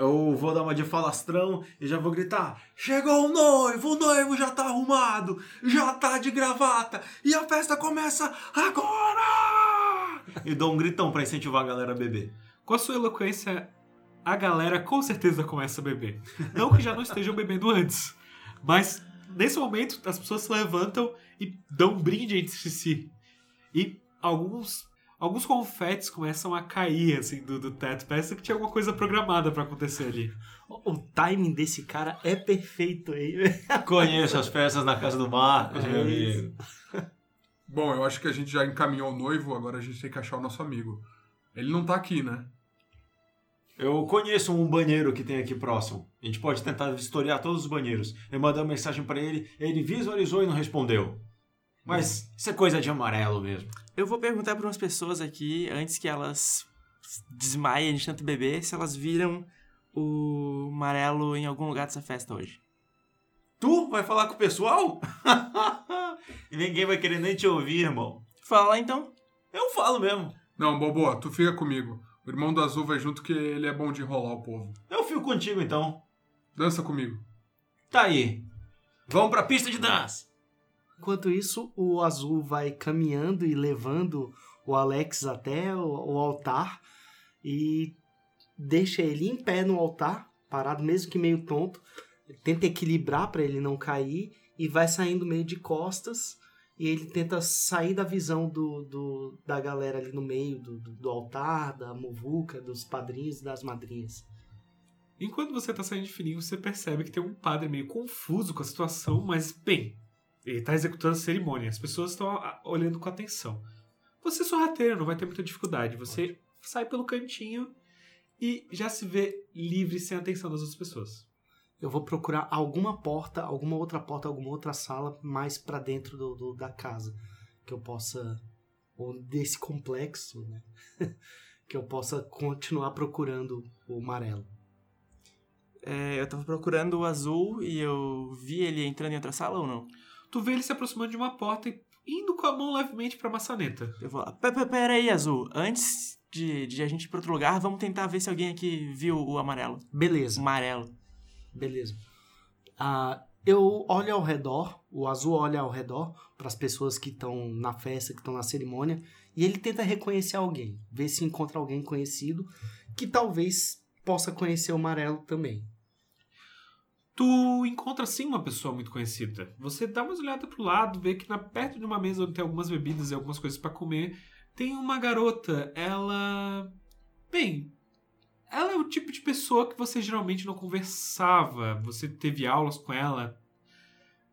Eu vou dar uma de falastrão e já vou gritar: Chegou o noivo, o noivo já tá arrumado, já tá de gravata e a festa começa agora! E dou um gritão pra incentivar a galera a beber. Com a sua eloquência, a galera com certeza começa a beber. Não que já não estejam bebendo antes, mas nesse momento as pessoas se levantam e dão um brinde entre si. E alguns alguns confetes começam a cair assim do, do teto. Parece que tinha alguma coisa programada pra acontecer ali. O, o timing desse cara é perfeito aí. Conheço as festas na casa do Marcos, meu É amigo. Bom, eu acho que a gente já encaminhou o noivo, agora a gente tem que achar o nosso amigo. Ele não tá aqui, né? Eu conheço um banheiro que tem aqui próximo. A gente pode tentar vistoriar todos os banheiros. Eu mandei uma mensagem pra ele, ele visualizou e não respondeu. Mas isso é coisa de amarelo mesmo. Eu vou perguntar para umas pessoas aqui, antes que elas desmaiem de tanto beber, se elas viram o amarelo em algum lugar dessa festa hoje. Tu vai falar com o pessoal? e ninguém vai querer nem te ouvir, irmão. Fala lá então. Eu falo mesmo. Não, Bobo, tu fica comigo. O irmão do Azul vai junto que ele é bom de enrolar o povo. Eu fico contigo então. Dança comigo. Tá aí. Vamos pra pista de dança. Enquanto isso, o azul vai caminhando e levando o Alex até o, o altar e deixa ele em pé no altar, parado mesmo que meio tonto. Tenta equilibrar para ele não cair e vai saindo meio de costas. E ele tenta sair da visão do, do- da galera ali no meio do, do- altar, da muvuca, dos padrinhos e das madrinhas. Enquanto você tá saindo de fininho, você percebe que tem um padre meio confuso com a situação, mas bem, ele tá executando a cerimônia. As pessoas estão ah, olhando com atenção. Você é sorrateiro, não vai ter muita dificuldade. Você sai pelo cantinho e já se vê livre sem a atenção das outras pessoas. Eu vou procurar alguma porta, alguma outra porta, alguma outra sala mais pra dentro do, do- da casa que eu possa ou desse complexo, né? que eu possa continuar procurando o amarelo. É, eu tava procurando o azul e eu vi ele entrando em outra sala ou não? Tu vê ele se aproximando de uma porta e indo com a mão levemente pra maçaneta. Eu vou Pera aí, azul. Antes de, de a gente ir pra outro lugar, vamos tentar ver se alguém aqui viu o amarelo. Beleza, Amarelo. beleza. Ah, eu olho ao redor, o azul olha ao redor para as pessoas que estão na festa, que estão na cerimônia, e ele tenta reconhecer alguém, ver se encontra alguém conhecido que talvez possa conhecer o amarelo também. Tu encontra sim uma pessoa muito conhecida. Você dá uma olhada pro lado, vê que na, perto de uma mesa onde tem algumas bebidas e algumas coisas pra comer, tem uma garota. Ela. Bem. Ela é o tipo de pessoa que você geralmente não conversava. Você teve aulas com ela.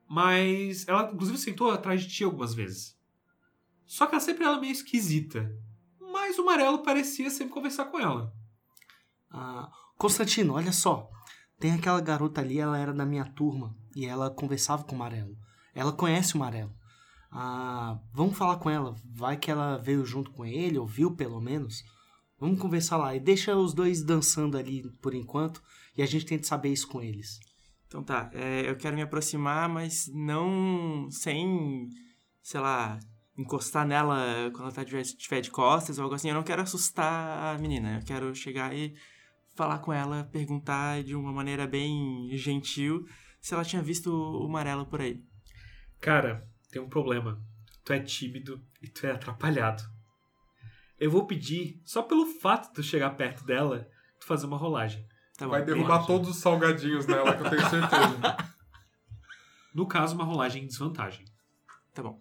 Mas ela, inclusive, sentou atrás de ti algumas vezes. Só que ela sempre ela é meio esquisita. Mas o amarelo parecia sempre conversar com ela. Ah, Constantino, olha só. Tem aquela garota ali, ela era da minha turma e ela conversava com o Amarelo. Ela conhece o Amarelo. Ah, vamos falar com ela. Vai que ela veio junto com ele, ou viu pelo menos. Vamos conversar lá. E deixa os dois dançando ali por enquanto e a gente tenta saber isso com eles. Então tá, é, eu quero me aproximar, mas não sem, sei lá, encostar nela quando ela tá de- estiver de costas ou algo assim. Eu não quero assustar a menina. Eu quero chegar e falar com ela, perguntar de uma maneira bem gentil se ela tinha visto o amarelo por aí. Cara, tem um problema. Tu é tímido e tu é atrapalhado. Eu vou pedir, só pelo fato de tu chegar perto dela, tu fazer uma rolagem. Tá bom. Vai derrubar todos os salgadinhos nela, que eu tenho certeza. No caso, uma rolagem em desvantagem. Tá bom.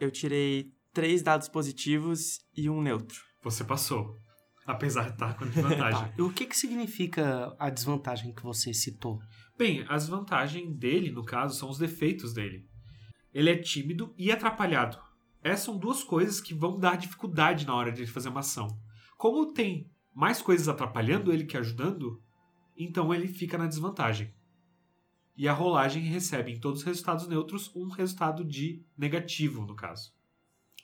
Eu tirei três dados positivos e um neutro. Você passou. Apesar de estar com desvantagem. Tá. E o que, que significa a desvantagem que você citou? Bem, as vantagens dele, no caso, são os defeitos dele. Ele é tímido e atrapalhado. Essas são duas coisas que vão dar dificuldade na hora de ele fazer uma ação. Como tem mais coisas atrapalhando ele que ajudando, então ele fica na desvantagem. E a rolagem recebe em todos os resultados neutros um resultado de negativo, no caso.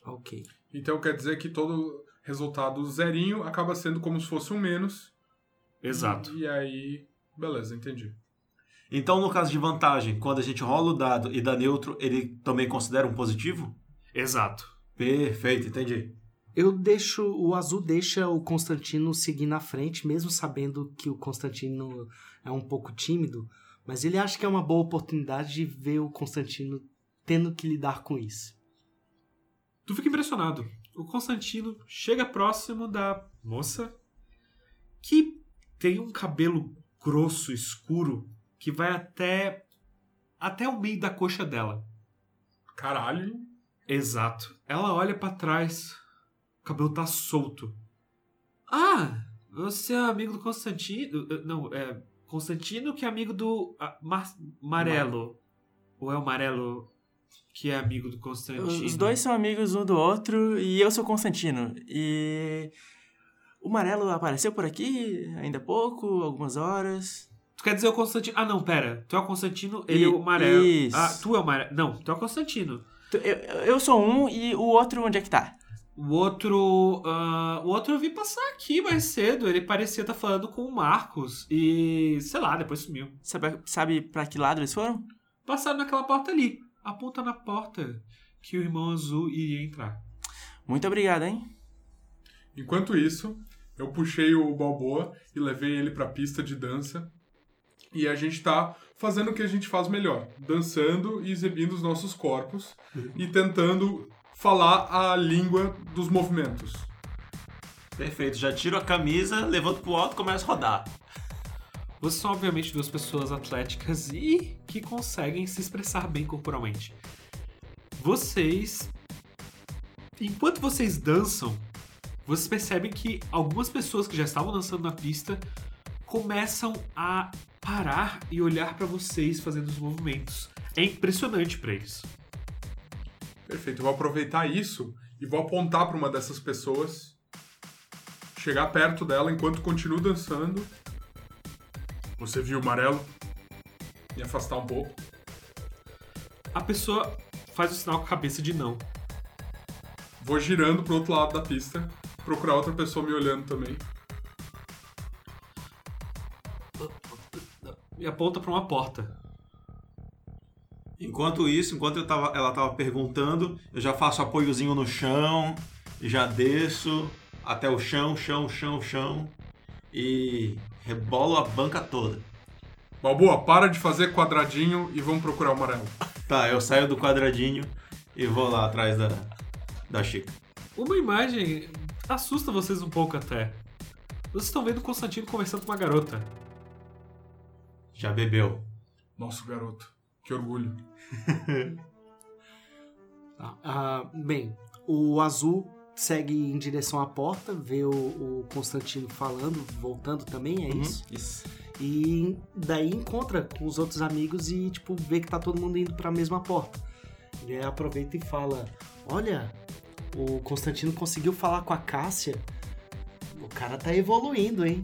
Ok. Então quer dizer que todo resultado zerinho acaba sendo como se fosse um menos. Exato. E aí, beleza, entendi. Então, no caso de vantagem, quando a gente rola o dado e dá neutro, ele também considera um positivo? Exato. Perfeito, entendi. Eu deixo. O azul deixa o Constantino seguir na frente, mesmo sabendo que o Constantino é um pouco tímido. Mas ele acha que é uma boa oportunidade de ver o Constantino tendo que lidar com isso. Tu fica impressionado. O Constantino chega próximo da moça que tem um cabelo grosso, escuro, que vai até até o meio da coxa dela. Caralho. Exato. Ela olha pra trás. O cabelo tá solto. Ah, você é amigo do Constantino? Eh, Não, é Constantino que é amigo do ah, Mar. Ou é o Marelo que é amigo do Constantino? Os dois são amigos um do outro e eu sou Constantino. E o Marelo apareceu por aqui ainda há pouco, algumas horas. Tu quer dizer o Constantino? Ah, não, pera. Tu é o Constantino, ele é I- o Marelo. isso. Ah, tu é o Marelo. Não, tu é o Constantino. Eu, eu sou um e o outro onde é que tá? O outro. ah, o outro eu vi passar aqui mais cedo. Ele parecia estar falando com o Marcos. E. sei lá, depois sumiu. Sabe, sabe pra que lado eles foram? Passaram naquela porta ali. Aponta na porta que o irmão azul iria entrar. Muito obrigado, hein? Enquanto isso, eu puxei o Balboa e levei ele pra pista de dança. E a gente tá fazendo o que a gente faz melhor: dançando e exibindo os nossos corpos e tentando falar a língua dos movimentos. Perfeito, já tiro a camisa, levanto pro alto e começo a rodar. Vocês são, obviamente, duas pessoas atléticas e que conseguem se expressar bem corporalmente. Vocês. Enquanto vocês dançam, vocês percebem que algumas pessoas que já estavam dançando na pista começam a parar e olhar pra vocês fazendo os movimentos. É impressionante pra eles. Perfeito, eu vou aproveitar isso e vou apontar pra uma dessas pessoas, chegar perto dela enquanto continuo dançando. Você viu o amarelo? Me afastar um pouco. A pessoa faz o sinal com a cabeça de não. Vou girando pro outro lado da pista, procurar outra pessoa me olhando também. E aponta pra uma porta. Enquanto isso, enquanto tava, ela tava perguntando, eu já faço apoiozinho no chão, já desço até o chão, chão, chão, chão e rebolo a banca toda. Balboa, para de fazer quadradinho e vamos procurar o amarelo. Tá, eu saio do quadradinho e vou lá atrás da, da Chica. Uma imagem assusta vocês um pouco até. Vocês estão vendo o Constantino conversando com uma garota. Já bebeu. Nosso garoto, que orgulho. Tá. Ah, bem, o azul segue em direção à porta, vê o, o Constantino falando, voltando também, é isso? Isso. E daí encontra com os outros amigos e, tipo, vê que tá todo mundo indo pra mesma porta. Ele aproveita e fala: Olha, o Constantino conseguiu falar com a Cássia. O cara tá evoluindo, hein?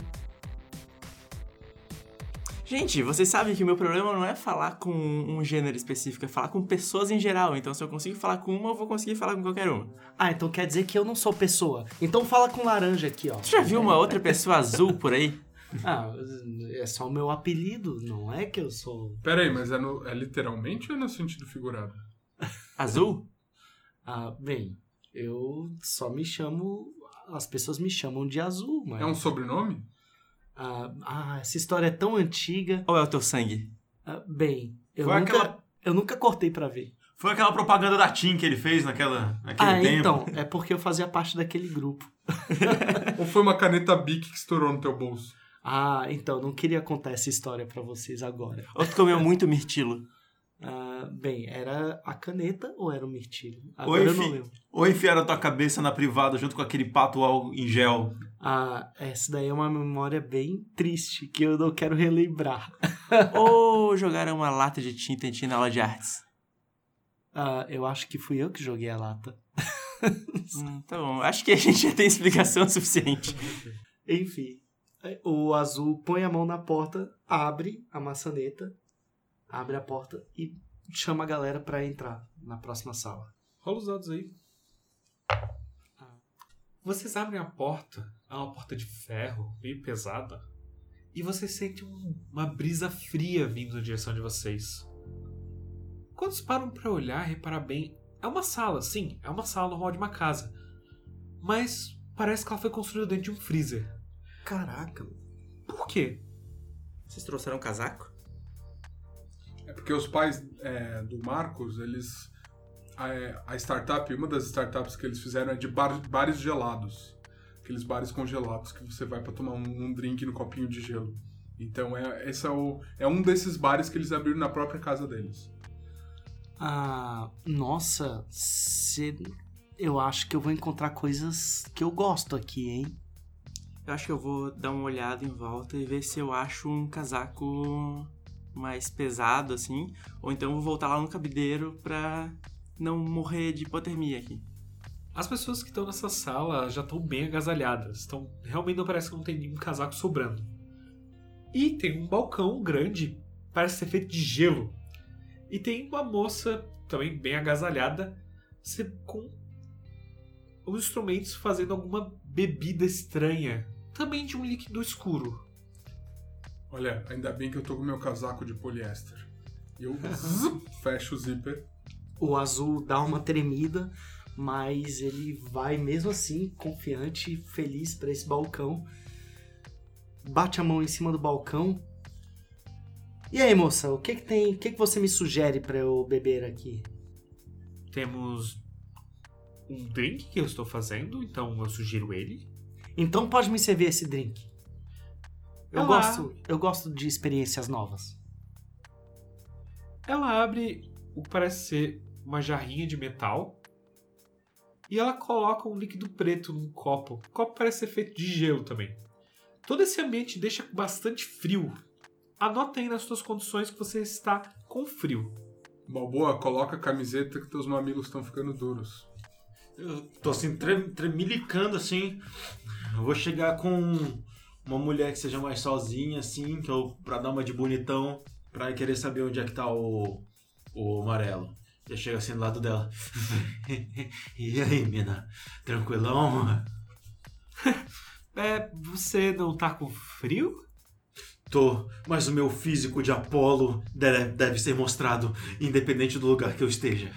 Gente, vocês sabem que o meu problema não é falar com um gênero específico, é falar com pessoas em geral. Então, se eu consigo falar com uma, eu vou conseguir falar com qualquer uma. Ah, então quer dizer que eu não sou pessoa. Então fala com laranja aqui, ó. Tu já viu uma outra pessoa azul por aí? Ah, é só o meu apelido, não é que eu sou. Pera aí, mas é, no- é literalmente ou é no sentido figurado? Azul? Ah, bem, eu só me chamo. As pessoas me chamam de azul, mas. É um sobrenome? Ah, ah, essa história é tão antiga. Ou é o teu sangue? Ah, bem, eu Foi nunca, aquela- eu nunca cortei pra ver. Foi aquela propaganda da TIM que ele fez naquela, naquele Ah, tempo. então, é porque eu fazia parte daquele grupo. Ou foi uma caneta Bic que estourou no teu bolso? Ah, então, não queria contar essa história pra vocês agora. Ou tu comeu muito mirtilo? Ah, bem, era a caneta ou era o mirtilho? Ou, Agora eu não enfi... lembro. Ou enfiaram a tua cabeça na privada junto com aquele pato em gel. Ah, essa daí é uma memória bem triste que eu não quero relembrar. Ou jogaram uma lata de tinta em ti na aula de artes? Ah, eu acho que fui eu que joguei a lata. Hum, tá bom, acho que a gente já tem explicação suficiente. Enfim, o azul põe a mão na porta, abre a maçaneta, abre a porta e chama a galera pra entrar na próxima sala. Rola os dados aí. Vocês abrem a porta, é uma porta de ferro, meio pesada, e vocês sentem um- uma brisa fria vindo na direção de vocês. Quando vocês param pra olhar e reparar bem, é uma sala, sim, é uma sala normal de uma casa. mas parece que ela foi construída dentro de um freezer. Caraca. Por quê? Vocês trouxeram um casaco? É porque os pais é, do Marcos, eles. A, a startup, uma das startups que eles fizeram é de bar, bares gelados. Aqueles bares congelados que você vai pra tomar um, um drink no copinho de gelo. Então é, esse é, o, é um desses bares que eles abriram na própria casa deles. Ah, nossa, cê- eu acho que eu vou encontrar coisas que eu gosto aqui, hein? Eu acho que eu vou dar uma olhada em volta e ver se eu acho um casaco mais pesado, assim. Ou então vou voltar lá no cabideiro pra não morrer de hipotermia aqui. As pessoas que estão nessa sala já estão bem agasalhadas. Então, realmente não parece que não tem nenhum casaco sobrando. E tem um balcão grande, parece ser feito de gelo. E tem uma moça também bem agasalhada, com os instrumentos fazendo alguma bebida estranha, também de um líquido escuro. Olha, ainda bem que eu tô com meu casaco de poliéster. E eu fecho o zíper. O azul dá uma tremida, mas ele vai mesmo assim, confiante e feliz pra esse balcão. Bate a mão em cima do balcão. E aí, moça, o que que tem? O que que você me sugere pra eu beber aqui? Temos um drink que eu estou fazendo, então eu sugiro ele. Então pode me servir esse drink. Eu Olá. gosto, eu gosto de experiências novas. Ela abre o que parece ser uma jarrinha de metal e ela coloca um líquido preto num copo. O copo parece ser feito de gelo também. Todo esse ambiente deixa bastante frio. Anota aí nas suas condições que você está com frio. Balboa, coloca a camiseta que teus mamilos estão ficando duros. Eu tô assim, tre- tremilicando assim. Eu vou chegar com uma mulher que seja mais sozinha, assim, que eu, pra dar uma de bonitão, pra querer saber onde é que tá o, o amarelo. Eu chego assim do lado dela. e aí, mina? Tranquilão? É, você não tá com frio? Tô, mas o meu físico de Apolo deve, deve ser mostrado, independente do lugar que eu esteja.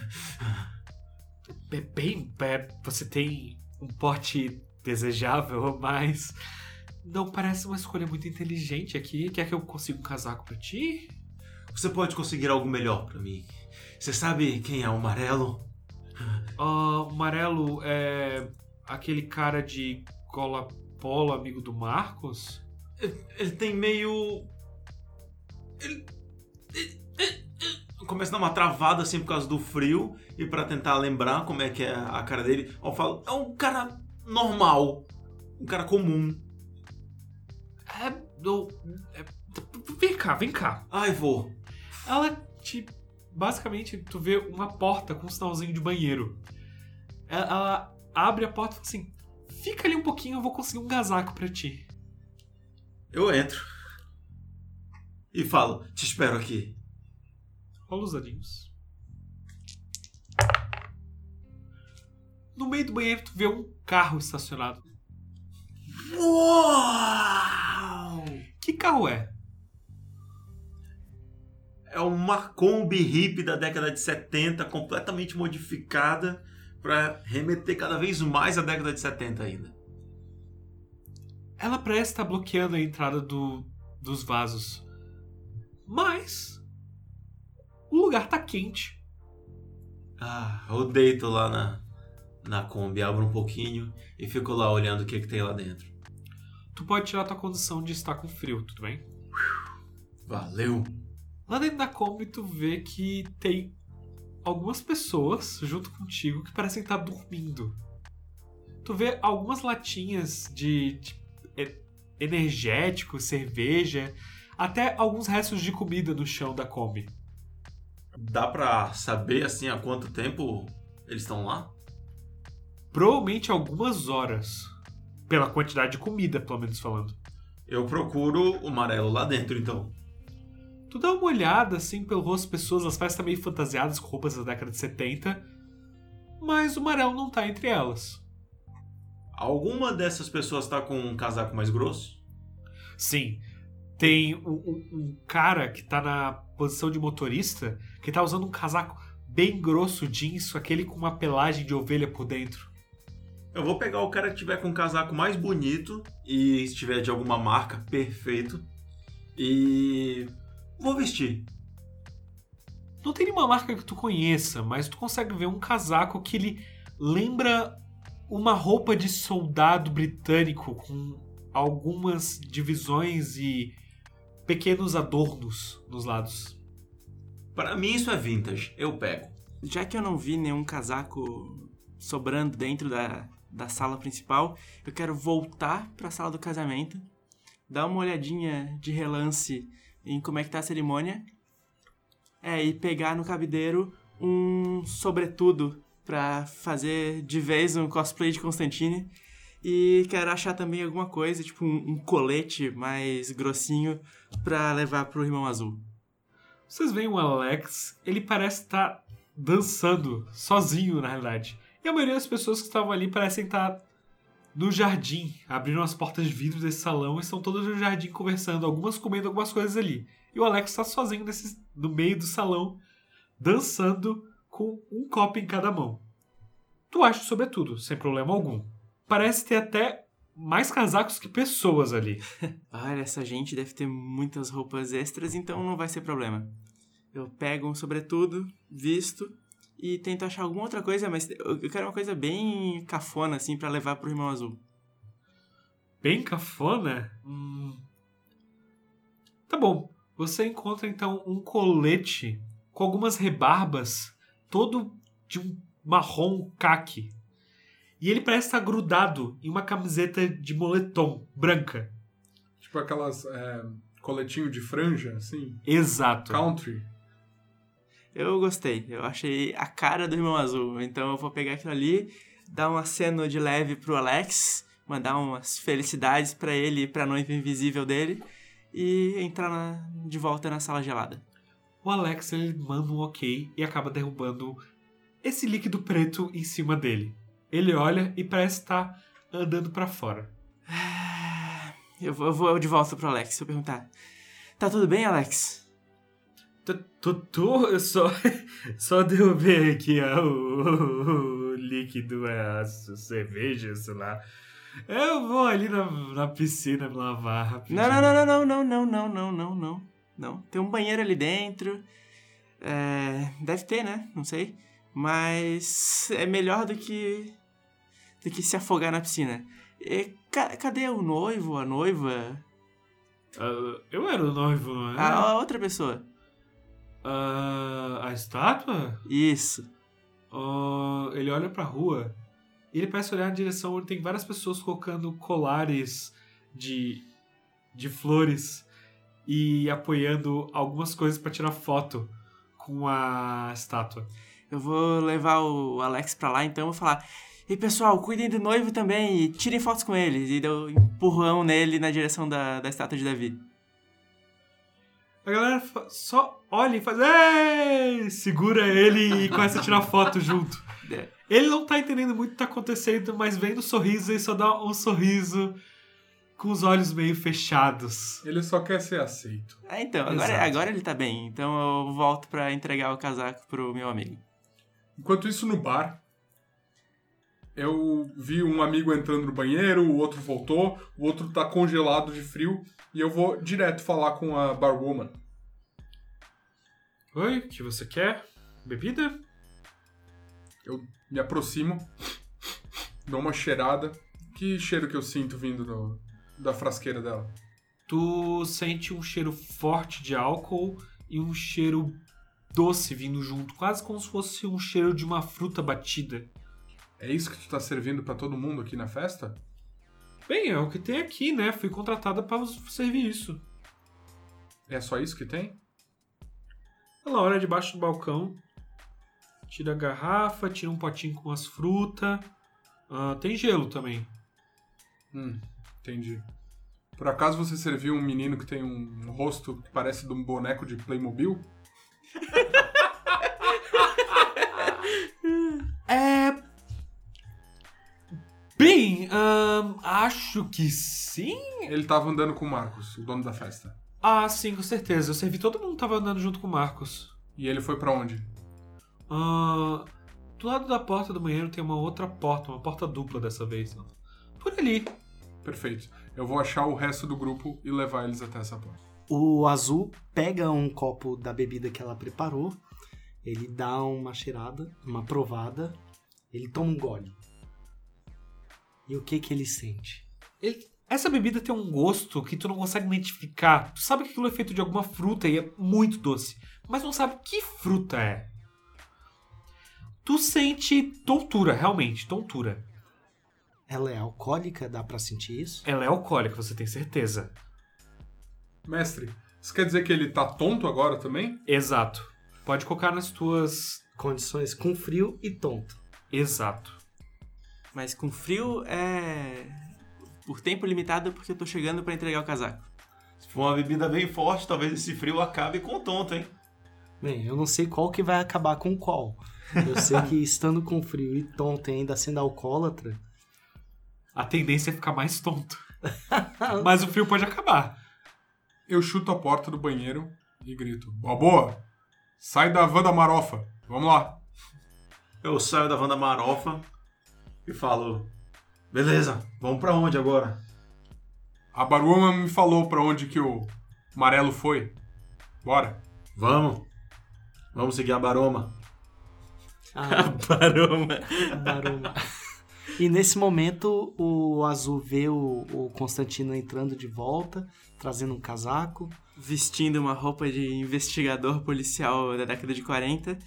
É bem, é, você tem um porte desejável, mas não parece uma escolha muito inteligente aqui. Quer que eu consiga um casaco pra ti? Você pode conseguir algo melhor pra mim. Você sabe quem é o amarelo? Ah, o Amarelo é aquele cara de cola polo, amigo do Marcos? Ele tem meio. Ele. ele- ele- Começa a dar uma travada assim por causa do frio e pra tentar lembrar como é que é a cara dele. Eu falo, é um cara normal, um cara comum. É, do, é, vem cá, vem cá. Ai, vou. Ela te. Basicamente, tu vê uma porta com um sinalzinho de banheiro. Ela, ela abre a porta e fala assim: Fica ali um pouquinho, eu vou conseguir um casaco pra ti. Eu entro e falo, te espero aqui. Rola os dadinhos. No meio do banheiro, tu vê um carro estacionado. Uau! Que carro é? É uma Kombi hippie da década de 70, completamente modificada pra remeter cada vez mais à década de 70 ainda. Ela parece estar bloqueando a entrada do, dos vasos. Mas. O lugar tá quente. Ah, eu deito lá na, na Kombi, abro um pouquinho e fico lá olhando o que, que tem lá dentro. Tu pode tirar tua condição de estar com frio, tudo bem? Valeu! Lá dentro da Kombi, tu vê que tem algumas pessoas junto contigo que parecem estar dormindo. Tu vê algumas latinhas de, de e- energético, cerveja, até alguns restos de comida no chão da Kombi. Dá pra saber assim há quanto tempo eles estão lá? Provavelmente algumas horas. Pela quantidade de comida, pelo menos falando. Eu procuro o amarelo lá dentro então. Tu dá uma olhada assim pelo rosto das pessoas, elas parecem estar meio fantasiadas com roupas da década de 70. Mas o Marel não tá entre elas. Alguma dessas pessoas tá com um casaco mais grosso? Sim, tem um, um- um cara que tá na posição de motorista que tá usando um casaco bem grosso jeans, aquele com uma pelagem de ovelha por dentro. Eu vou pegar o cara que tiver com o casaco mais bonito e estiver de alguma marca perfeito e vou vestir. Não tem nenhuma marca que tu conheça, mas tu consegue ver um casaco que ele lembra uma roupa de soldado britânico com algumas divisões e pequenos adornos nos lados. Para mim isso é vintage, eu pego. Já que eu não vi nenhum casaco sobrando dentro da, da sala principal, eu quero voltar para a sala do casamento, dar uma olhadinha de relance em como é que tá a cerimônia. É, e pegar no cabideiro um sobretudo pra fazer de vez um cosplay de Constantine. E quero achar também alguma coisa, tipo um, um colete mais grossinho pra levar pro irmão azul. Vocês veem o Alex, ele parece estar dançando sozinho, na realidade. E a maioria das pessoas que estavam ali parecem estar no jardim, abriram as portas de vidro desse salão e estão todas no jardim conversando, algumas comendo algumas coisas ali. E o Alex está sozinho nesse, no meio do salão, dançando com um copo em cada mão. Tu acha sobretudo, sem problema algum. Parece ter até mais casacos que pessoas ali. Olha, essa gente deve ter muitas roupas extras, então não vai ser problema. Eu pego um sobretudo, visto e tento achar alguma outra coisa, mas eu quero uma coisa bem cafona, assim, pra levar pro irmão azul. Bem cafona? Hum. Tá bom. Você encontra então um colete com algumas rebarbas, todo de um marrom caque. E ele parece estar grudado em uma camiseta de moletom branca. Tipo aquelas é, coletinho de franja, assim. Exato. Country. Eu gostei, eu achei a cara do irmão azul, então eu vou pegar aquilo ali, dar um aceno de leve pro Alex, mandar umas felicidades pra ele e pra noiva invisível dele e entrar na- de volta na sala gelada. O Alex ele manda um ok e acaba derrubando esse líquido preto em cima dele. Ele olha e parece estar andando pra fora. Eu vou, eu vou de volta pro Alex, vou perguntar. Tá tudo bem, Alex? Tutu, eu só, só derrubei aqui ó, o, o líquido, a cerveja, sei lá. Eu vou ali na, na piscina me lavar rapidinho. Não, não, não, não, não, não, não, não, não, não, não. Tem um banheiro ali dentro. É, deve ter, né? Não sei. Mas é melhor do que do que se afogar na piscina. E ca- cadê o noivo, a noiva? Ah, eu era o noivo, não é? A, a outra pessoa. Ah, a estátua? Isso. Ah, ele olha pra rua e ele parece olhar na direção onde tem várias pessoas colocando colares de, de flores e apoiando algumas coisas pra tirar foto com a estátua. Eu vou levar o Alex pra lá, então eu vou falar. E pessoal, cuidem do noivo também e tirem fotos com ele. E deu um empurrão nele na direção da, da estátua de Davi. A galera só olha e faz. Ei! Segura ele e começa a tirar foto junto. É. Ele não tá entendendo muito o que tá acontecendo, mas vendo o sorriso, ele só dá um sorriso com os olhos meio fechados. Ele só quer ser aceito. Ah, então, agora, agora ele tá bem. Então eu volto pra entregar o casaco pro meu amigo. Enquanto isso, no bar, eu vi um amigo entrando no banheiro, o outro voltou, o outro tá congelado de frio, e eu vou direto falar com a barwoman. Oi, o que você quer? Bebida? Eu me aproximo, dou uma cheirada. Que cheiro que eu sinto vindo do- da frasqueira dela? Tu sente um cheiro forte de álcool e um cheiro doce vindo junto, quase como se fosse um cheiro de uma fruta batida. É isso que tu tá servindo pra todo mundo aqui na festa? Bem, é o que tem aqui, né? Fui contratada para servir isso. É só isso que tem? Ela olha debaixo do balcão, tira a garrafa, tira um potinho com as frutas. Ah, tem gelo também. Hum, entendi. Por acaso você serviu um menino que tem um rosto que parece de um boneco de Playmobil? É. Bem, acho que sim. Ele tava andando com o Marcos, o dono da festa. Ah, sim, com certeza. Eu servi todo mundo tava andando junto com o Marcos. E ele foi pra onde? Ah, Do lado da porta do banheiro tem uma outra porta, uma porta dupla dessa vez. Por ali. Perfeito. Eu vou achar o resto do grupo e levar eles até essa porta. O azul pega um copo da bebida que ela preparou, ele dá uma cheirada, uma provada, ele toma um gole. E o que que ele sente? Ele- essa bebida tem um gosto que tu não consegue identificar. Tu sabe que aquilo é feito de alguma fruta e é muito doce, mas não sabe que fruta é. Tu sente tontura, realmente, tontura. Ela é alcoólica, dá pra sentir isso? Ela é alcoólica, você tem certeza. Mestre, isso quer dizer que ele tá tonto agora também? Exato. Pode colocar nas tuas. Condições com frio e tonto. Exato. Mas com frio é. Por tempo limitado, porque eu tô chegando pra entregar o casaco. Se for uma bebida bem forte, talvez esse frio acabe com o tonto, hein? Bem, eu não sei qual que vai acabar com qual. Eu sei que estando com frio e tonto e ainda sendo alcoólatra, A tendência é ficar mais tonto. Mas o frio pode acabar. Eu chuto a porta do banheiro e grito: Boa, sai da van da marofa. Vamos lá. Eu saio da Wanda Marofa e falo: Beleza, vamos pra onde agora? A Baruama me falou pra onde que o Marelo foi. Bora. Vamos. Vamos seguir a Baroma. a Baroma. Baroma. E nesse momento o azul vê o, o Constantino entrando de volta, trazendo um casaco. Vestindo uma roupa de investigador policial da década de 40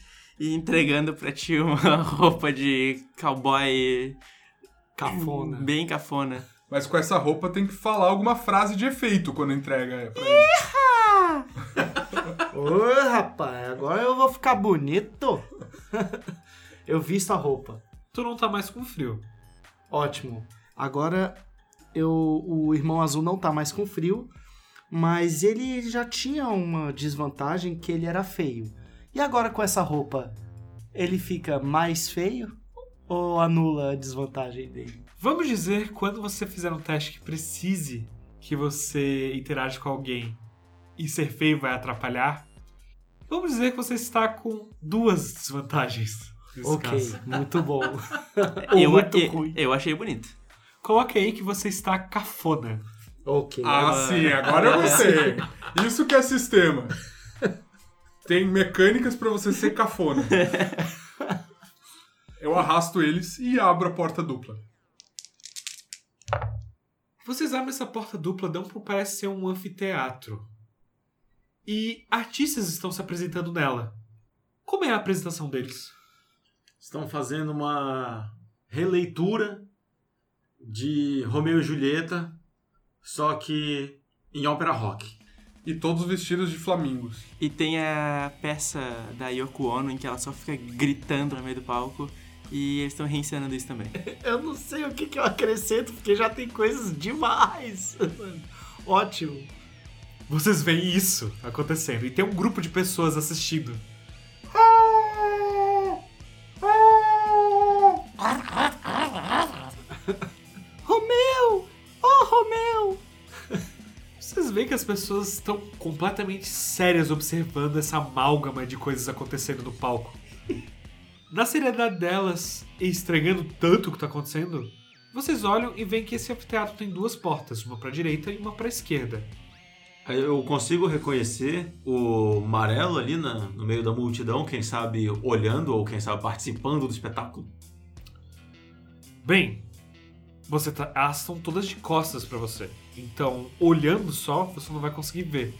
e entregando pra ti uma roupa de cowboy Cafona. bem cafona. Mas com essa roupa tem que falar alguma frase de efeito quando entrega pra ele. Ô, rapaz, agora eu vou ficar bonito. eu visto a roupa. Tu não tá mais com frio. Ótimo. Agora eu, o irmão azul não tá mais com frio, mas ele já tinha uma desvantagem que ele era feio. E agora com essa roupa, ele fica mais feio ou anula a desvantagem dele? Vamos dizer, quando você fizer um teste que precise que você interage com alguém e ser feio vai atrapalhar, vamos dizer que você está com duas desvantagens. Nesse ok, caso. muito bom. Eu, muito eu, ruim. eu achei bonito. Coloque aí que você está cafona. Ok. Ah, sim, agora eu sei. Isso que é sistema. Tem mecânicas pra você ser cafona. Eu arrasto eles e abro a porta dupla. Vocês abrem essa porta dupla, dão pro parece ser um anfiteatro. E artistas estão se apresentando nela. Como é a apresentação deles? Estão fazendo uma releitura de Romeu e Julieta, só que em ópera rock. E todos vestidos de flamingos. E tem a peça da Yoko Ono em que ela só fica gritando no meio do palco. E eles estão reencenando isso também. Eu não sei o que, que eu acrescento, porque já tem coisas demais. Ótimo. Vocês veem isso acontecendo e tem um grupo de pessoas assistindo. Que as pessoas estão completamente sérias observando essa amálgama de coisas acontecendo no palco. Na seriedade delas e estranhando tanto o que está acontecendo, vocês olham e veem que esse anfiteatro tem duas portas, uma para a direita e uma para a esquerda. Eu consigo reconhecer o Marelo ali na- no meio da multidão, quem sabe olhando ou quem sabe participando do espetáculo. Bem, você tá, elas estão todas de costas para você. Então, olhando só, você não vai conseguir ver.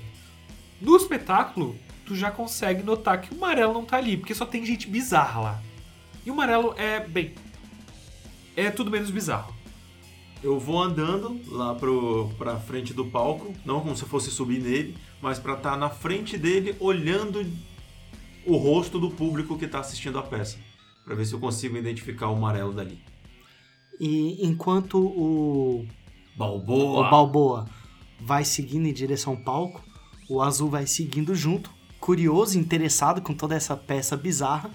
No espetáculo, tu já consegue notar que o Marelo não tá ali, porque só tem gente bizarra lá. E o Marelo é, bem, é tudo menos bizarro. Eu vou andando lá pro, pra frente do palco, não como se eu fosse subir nele, mas pra estar na frente dele, olhando o rosto do público que tá assistindo a peça. Pra ver se eu consigo identificar o Marelo dali. E enquanto o, Balboa! o Balboa vai seguindo em direção ao palco, o Azul vai seguindo junto, curioso, interessado com toda essa peça bizarra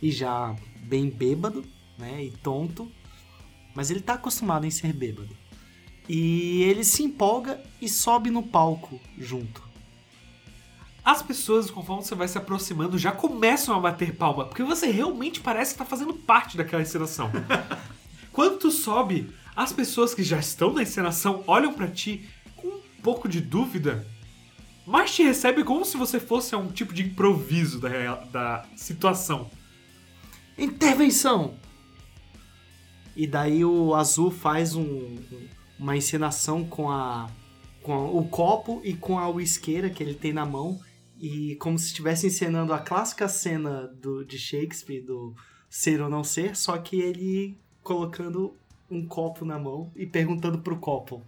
e já bem bêbado, né, e tonto, mas ele tá acostumado em ser bêbado. E ele se empolga e sobe no palco junto. As pessoas, conforme você vai se aproximando, já começam a bater palma, porque você realmente parece estar fazendo parte daquela encenação. Quando tu sobe, as pessoas que já estão na encenação olham pra ti com um pouco de dúvida, mas te recebem como se você fosse um tipo de improviso da, da situação. Intervenção! E daí o azul faz um- uma encenação com a com o copo e com a uisqueira que ele tem na mão e como se estivesse encenando a clássica cena do, de Shakespeare do ser ou não ser, só que ele colocando um copo na mão e perguntando pro copo.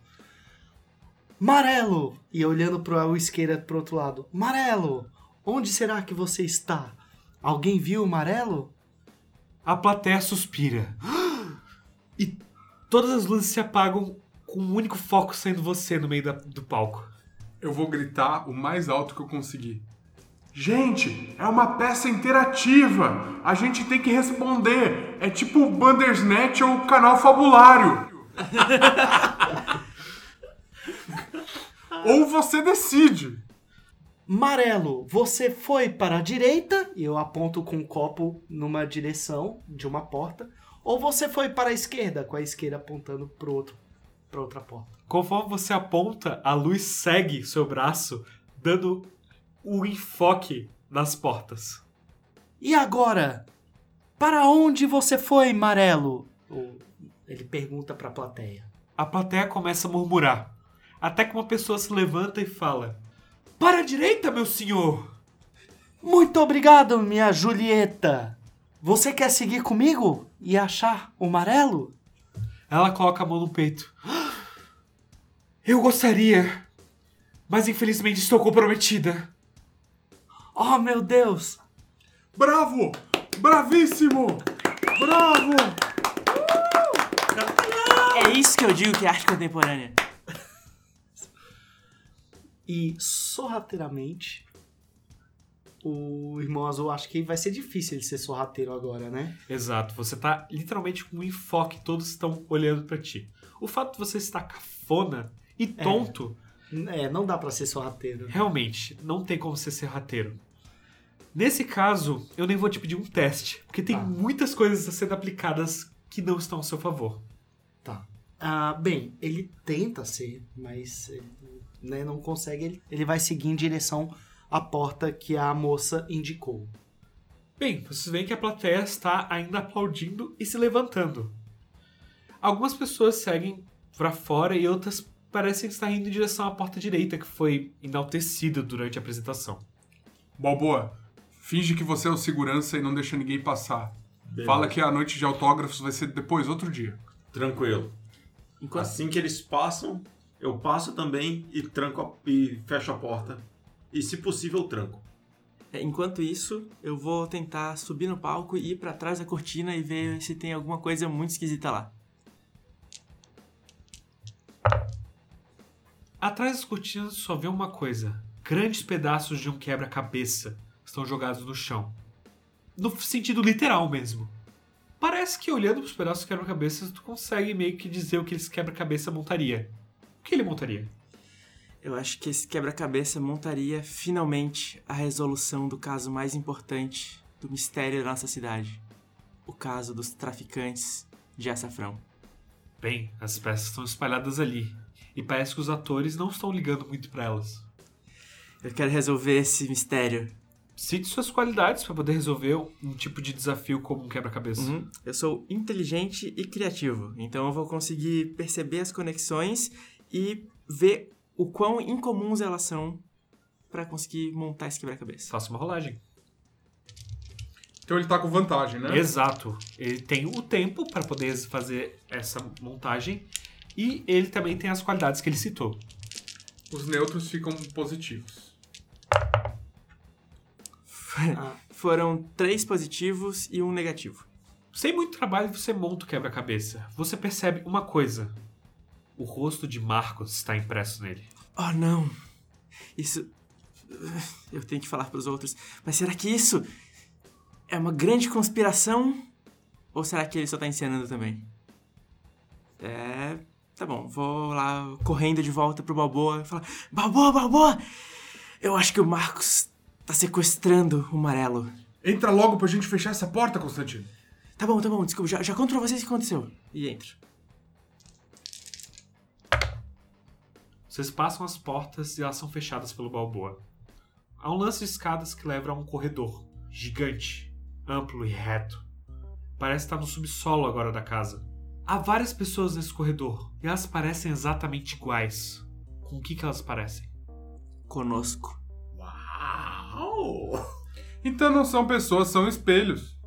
Marelo! E olhando pra uisqueira pro outro lado. Marelo! Onde será que você está? Alguém viu o Marelo? A plateia suspira. E todas as luzes se apagam com um único foco sendo você no meio da- do palco. Eu vou gritar o mais alto que eu conseguir. Gente, é uma peça interativa. A gente tem que responder. É tipo o Bandersnatch ou o canal fabulário. ou você decide. Marelo, você foi para a direita, e eu aponto com o copo numa direção de uma porta, ou você foi para a esquerda, com a esquerda apontando para outro, para outra porta. Conforme você aponta, a luz segue seu braço, dando o enfoque nas portas. E agora? Para onde você foi, Marelo? Ele pergunta para a plateia. A plateia começa a murmurar, até que uma pessoa se levanta e fala: Para a direita, meu senhor! Muito obrigado, minha Julieta. Você quer seguir comigo e achar o Marelo? Ela coloca a mão no peito. Eu gostaria, mas infelizmente estou comprometida. Oh, meu Deus! Bravo! Bravíssimo! Bravo! É isso que eu digo que é arte contemporânea. E sorrateiramente, o irmão azul acho que vai ser difícil ele ser sorrateiro agora, né? Exato, você tá literalmente com um enfoque, todos estão olhando pra ti. O fato de você estar cafona e tonto, É, não dá pra ser sorrateiro. realmente, não tem como você ser rateiro. Nesse caso, eu nem vou te pedir um teste, porque tem Tá. muitas coisas a sendo aplicadas que não estão ao seu favor. Tá. Ah, bem, ele tenta ser, mas né, não consegue. Ele, ele vai seguir em direção à porta que a moça indicou. Bem, vocês veem que a plateia está ainda aplaudindo e se levantando. Algumas pessoas seguem pra fora e outras parecem estar indo em direção à porta direita, que foi enaltecida durante a apresentação. Balboa, finge que você é o segurança e não deixa ninguém passar. Fala que a noite de autógrafos vai ser depois, outro dia. Tranquilo. Enquanto, Assim que eles passam, eu passo também e tranco a- e fecho a porta. E se possível, tranco. é, enquanto isso, eu vou tentar subir no palco e ir pra trás da cortina e ver se tem alguma coisa muito esquisita lá. Atrás das cortinas só vê uma coisa: grandes pedaços de um quebra-cabeça estão jogados no chão. No sentido literal mesmo. Parece que olhando para os pedaços do quebra-cabeça, tu consegue meio que dizer o que esse quebra-cabeça montaria. O que ele montaria? Eu acho que esse quebra-cabeça montaria finalmente a resolução do caso mais importante do mistério da nossa cidade: o caso dos traficantes de açafrão. Bem, as peças estão espalhadas ali. E parece que os atores não estão ligando muito para elas. Eu quero resolver esse mistério. Cite suas qualidades para poder resolver um tipo de desafio como um quebra-cabeça. Uhum. Eu sou inteligente e criativo, então eu vou conseguir perceber as conexões e ver o quão incomuns elas são pra conseguir montar esse quebra-cabeça. Faça uma rolagem. Então ele tá com vantagem, né? Exato. Ele tem o tempo para poder fazer essa montagem e ele também tem as qualidades que ele citou. Os neutros ficam positivos. Foram três positivos e um negativo. Sem muito trabalho, você monta o quebra-cabeça. Você percebe uma coisa: o rosto de Marcos está impresso nele. Oh não! Isso. Eu tenho que falar pros outros. Mas será que isso é uma grande conspiração? Ou será que ele só tá encenando também? É. Tá bom, vou lá correndo de volta pro Balboa e falar: Balboa, Balboa! Eu acho que o Marcos tá sequestrando o Marelo. Entra logo pra gente fechar essa porta, Constantino. Tá bom, tá bom, desculpa, já, já conto pra vocês o que aconteceu. E entra. Vocês passam as portas e elas são fechadas pelo Balboa. Há um lance de escadas que leva a um corredor gigante, amplo e reto. Parece estar no subsolo agora da casa. Há várias pessoas nesse corredor e elas parecem exatamente iguais. Com o que, que elas parecem? Conosco. Uau! Então não são pessoas, são espelhos.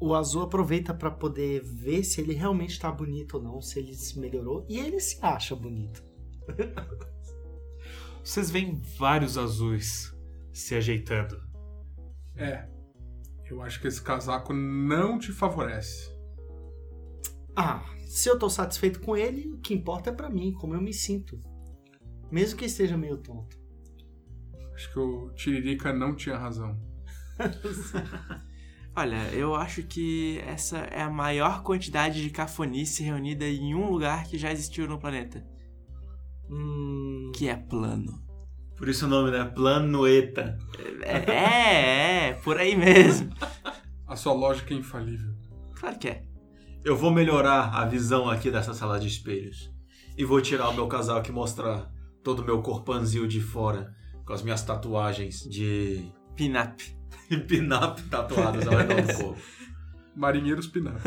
O azul aproveita pra poder ver se ele realmente tá bonito ou não, se ele se melhorou. E ele se acha bonito. Vocês veem vários azuis se ajeitando. É. Eu acho que esse casaco não te favorece. Ah, se eu tô satisfeito com ele, o que importa é pra mim, como eu me sinto. Mesmo que esteja meio tonto. Acho que o Tiririca não tinha razão. Olha, eu acho que essa é a maior quantidade de cafonice reunida em um lugar que já existiu no planeta. Hum, Que é plano. Por isso o nome, né? Planoeta. É, é, é, por aí mesmo. A sua lógica é infalível. Claro que é. Eu vou melhorar a visão aqui dessa sala de espelhos. E vou tirar o meu casaco e mostrar todo o meu corpanzil de fora. Com as minhas tatuagens de Pinap. pin-up tatuadas ao redor do corpo. Marinheiros Pinar.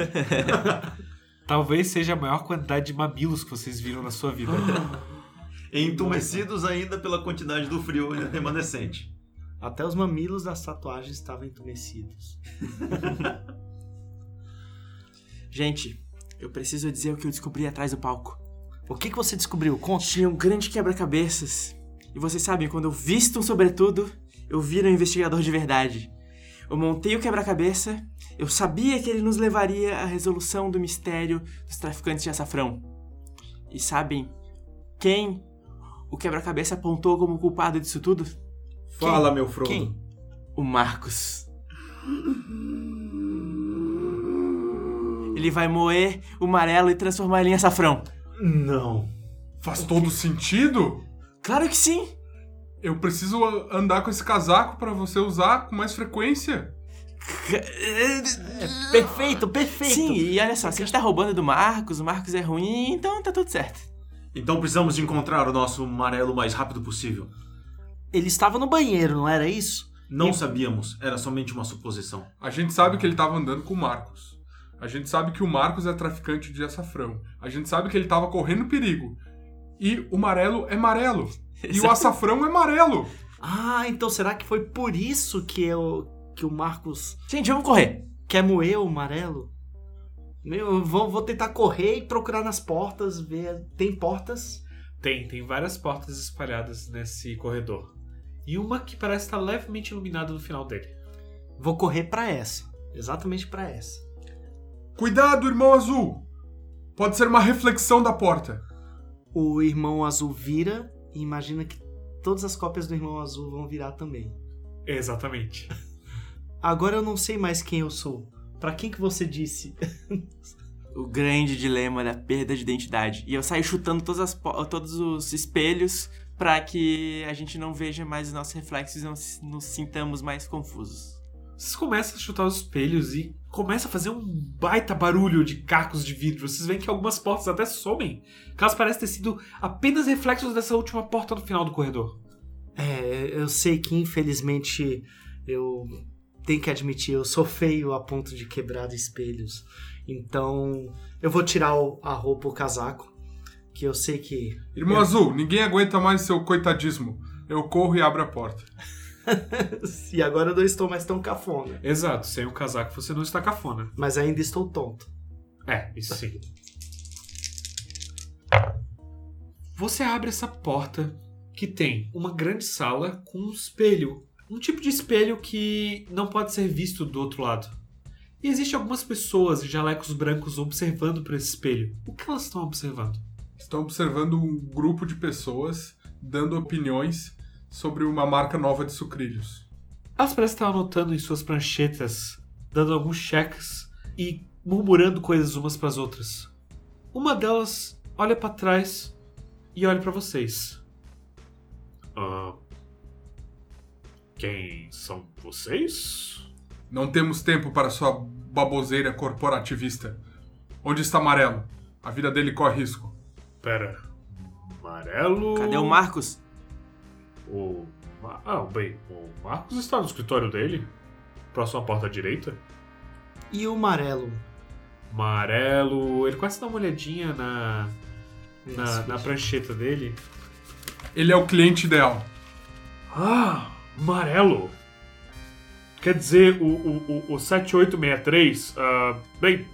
Talvez seja a maior quantidade de mamilos que vocês viram na sua vida. Entumecidos ainda pela quantidade do frio ainda remanescente. até os mamilos das tatuagens estavam entumecidos. Gente, eu preciso dizer o que eu descobri atrás do palco. O que, que você descobriu? Conte. Tinha um grande quebra-cabeças. E vocês sabem, quando eu visto um sobretudo, eu viro um investigador de verdade. Eu montei o quebra-cabeça, eu sabia que ele nos levaria à resolução do mistério dos traficantes de açafrão. E sabem quem o quebra-cabeça apontou como culpado disso tudo? Fala, meu Frodo. Quem? O Marcos. Ele vai moer o amarelo e transformar ele em açafrão. Não. Faz todo sentido? Claro que sim! Eu preciso andar com esse casaco pra você usar com mais frequência. Perfeito, perfeito. Sim, e olha só, se a gente tá roubando do Marcos, o Marcos é ruim, então tá tudo certo. Então precisamos de encontrar o nosso amarelo o mais rápido possível. Ele estava no banheiro, não era isso? Não sabíamos, era somente uma suposição. A gente sabe que ele tava andando com o Marcos. A gente sabe que o Marcos é traficante de açafrão. A gente sabe que ele tava correndo perigo. E o amarelo é amarelo. E o açafrão é amarelo. Ah, então será que foi por isso que, eu, que o Marcos Gente, vamos correr. quer moer o amarelo? Eu vou, vou tentar correr e procurar nas portas, ver. Tem portas? Tem, tem várias portas espalhadas nesse corredor. E uma que parece estar levemente iluminada no final dele. Vou correr pra essa. Exatamente pra essa. Cuidado, irmão azul. Pode ser uma reflexão da porta. O irmão azul vira e imagina que todas as cópias do irmão azul vão virar também. Exatamente. Agora eu não sei mais quem eu sou. Pra quem que você disse? O grande dilema da perda de identidade. E eu saio chutando todas as todos os espelhos pra que a gente não veja mais os nossos reflexos e não nos sintamos mais confusos. Vocês começam a chutar os espelhos e começa a fazer um baita barulho de cacos de vidro. Vocês veem que algumas portas até somem. Que elas parecem ter sido apenas reflexos dessa última porta no final do corredor. É, eu sei que infelizmente eu tenho que admitir, eu sou feio a ponto de quebrar espelhos. Então eu vou tirar o- a roupa, o casaco, que eu sei que. Irmão azul, ninguém aguenta mais seu coitadismo. Eu corro e abro a porta. e agora eu não estou mais tão cafona. Exato, sem o casaco você não está cafona. Mas ainda estou tonto. É, isso sim. Você abre essa porta que tem uma grande sala com um espelho. Um tipo de espelho que não pode ser visto do outro lado. E existem algumas pessoas em jalecos brancos observando por esse espelho. O que elas estão observando? Estão observando um grupo de pessoas dando opiniões sobre uma marca nova de sucrilhos. Elas parecem estar anotando em suas pranchetas, dando alguns cheques e murmurando coisas umas para as outras. Uma delas olha para trás e olha para vocês. Ah, quem são vocês? Não temos tempo para sua baboseira corporativista. Onde está Amarelo? A vida dele corre risco. Pera. Amarelo. Cadê o Marcos? O. Ah, bem, o Marcos está no escritório dele. Próximo à porta direita. E o amarelo? Amarelo. Ele quase dá uma olhadinha na. Na, Isso, na isso. prancheta dele. Ele é o cliente ideal. Ah, amarelo. Quer dizer, o, o, o, o 7863. ah, bem.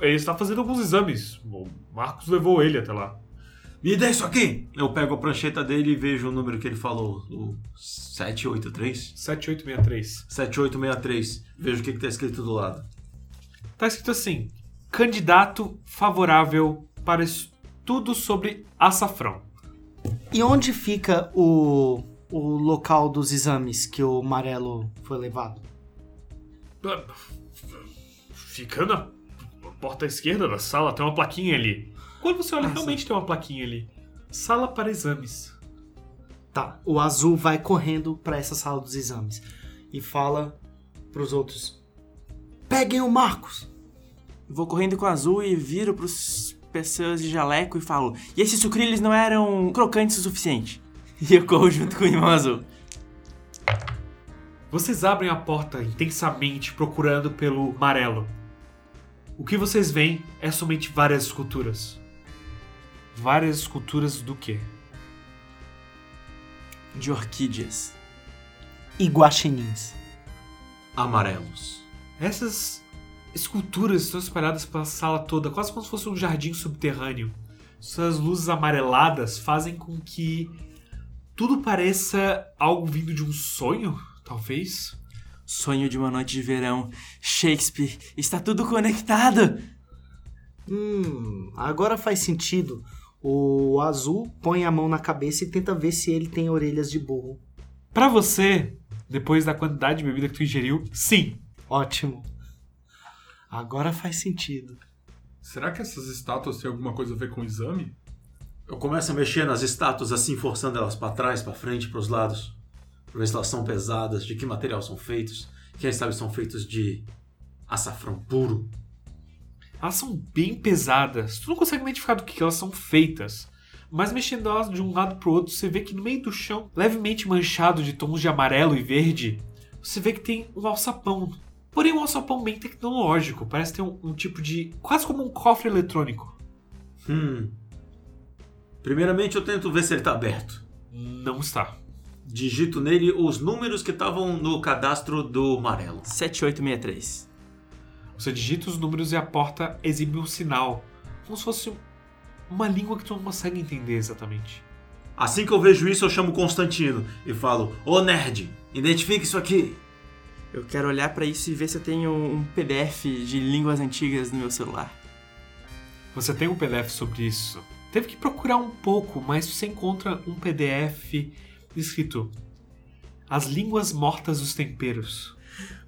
Ele está fazendo alguns exames. O Marcos levou ele até lá. Me dá isso aqui! Eu pego a prancheta dele e vejo o número que ele falou. O 783? 7863. 7863. Vejo o que, que tá escrito do lado. Tá escrito assim: candidato favorável para estudo sobre açafrão. E onde fica o, o local dos exames que o amarelo foi levado? Ah, Fica na porta esquerda da sala, tem uma plaquinha ali. Quando você olha, Ah, realmente tem uma plaquinha ali. Sala para exames. Tá, o azul vai correndo pra essa sala dos exames e fala pros outros: Peguem o Marcos! Vou correndo com o azul e viro pros pessoas de jaleco e falo: E esses sucrilhos não eram crocantes o suficiente? E eu corro junto com o irmão azul. Vocês abrem a porta intensamente procurando pelo amarelo. O que vocês veem é somente várias esculturas. Várias esculturas do quê? De orquídeas. E guaxinins. Amarelos. Essas esculturas estão espalhadas pela sala toda, quase como se fosse um jardim subterrâneo. Suas luzes amareladas fazem com que tudo pareça algo vindo de um sonho, talvez. Sonho de uma noite de verão. Shakespeare, está tudo conectado. Hum, agora faz sentido. O azul põe a mão na cabeça e tenta ver se ele tem orelhas de burro. Pra você, depois da quantidade de bebida que tu ingeriu, sim. Ótimo. Agora faz sentido. Será que essas estátuas têm alguma coisa a ver com o exame? Eu começo a mexer nas estátuas assim, forçando elas pra trás, pra frente, pros lados. Pra ver se elas são pesadas, de que material são feitos. Quem sabe são feitos de açafrão puro. Elas são bem pesadas. Tu não consegue identificar do que elas são feitas. Mas mexendo elas de um lado pro outro, você vê que no meio do chão, levemente manchado de tons de amarelo e verde, você vê que tem um alçapão. Porém, um alçapão bem tecnológico. Parece ter um, um tipo de. quase como um cofre eletrônico. Hum. Primeiramente eu tento ver se ele tá aberto. Não está. Digito nele os números que estavam no cadastro do amarelo. 7863. Você digita os números e a porta exibe um sinal. Como se fosse uma língua que tu não consegue entender exatamente. Assim que eu vejo isso, eu chamo Constantino e falo: Ô nerd, identifique isso aqui. Eu quero olhar pra isso e ver se eu tenho um PDF de línguas antigas no meu celular. Você tem um PDF sobre isso. Teve que procurar um pouco, mas você encontra um PDF escrito As Línguas Mortas dos Temperos.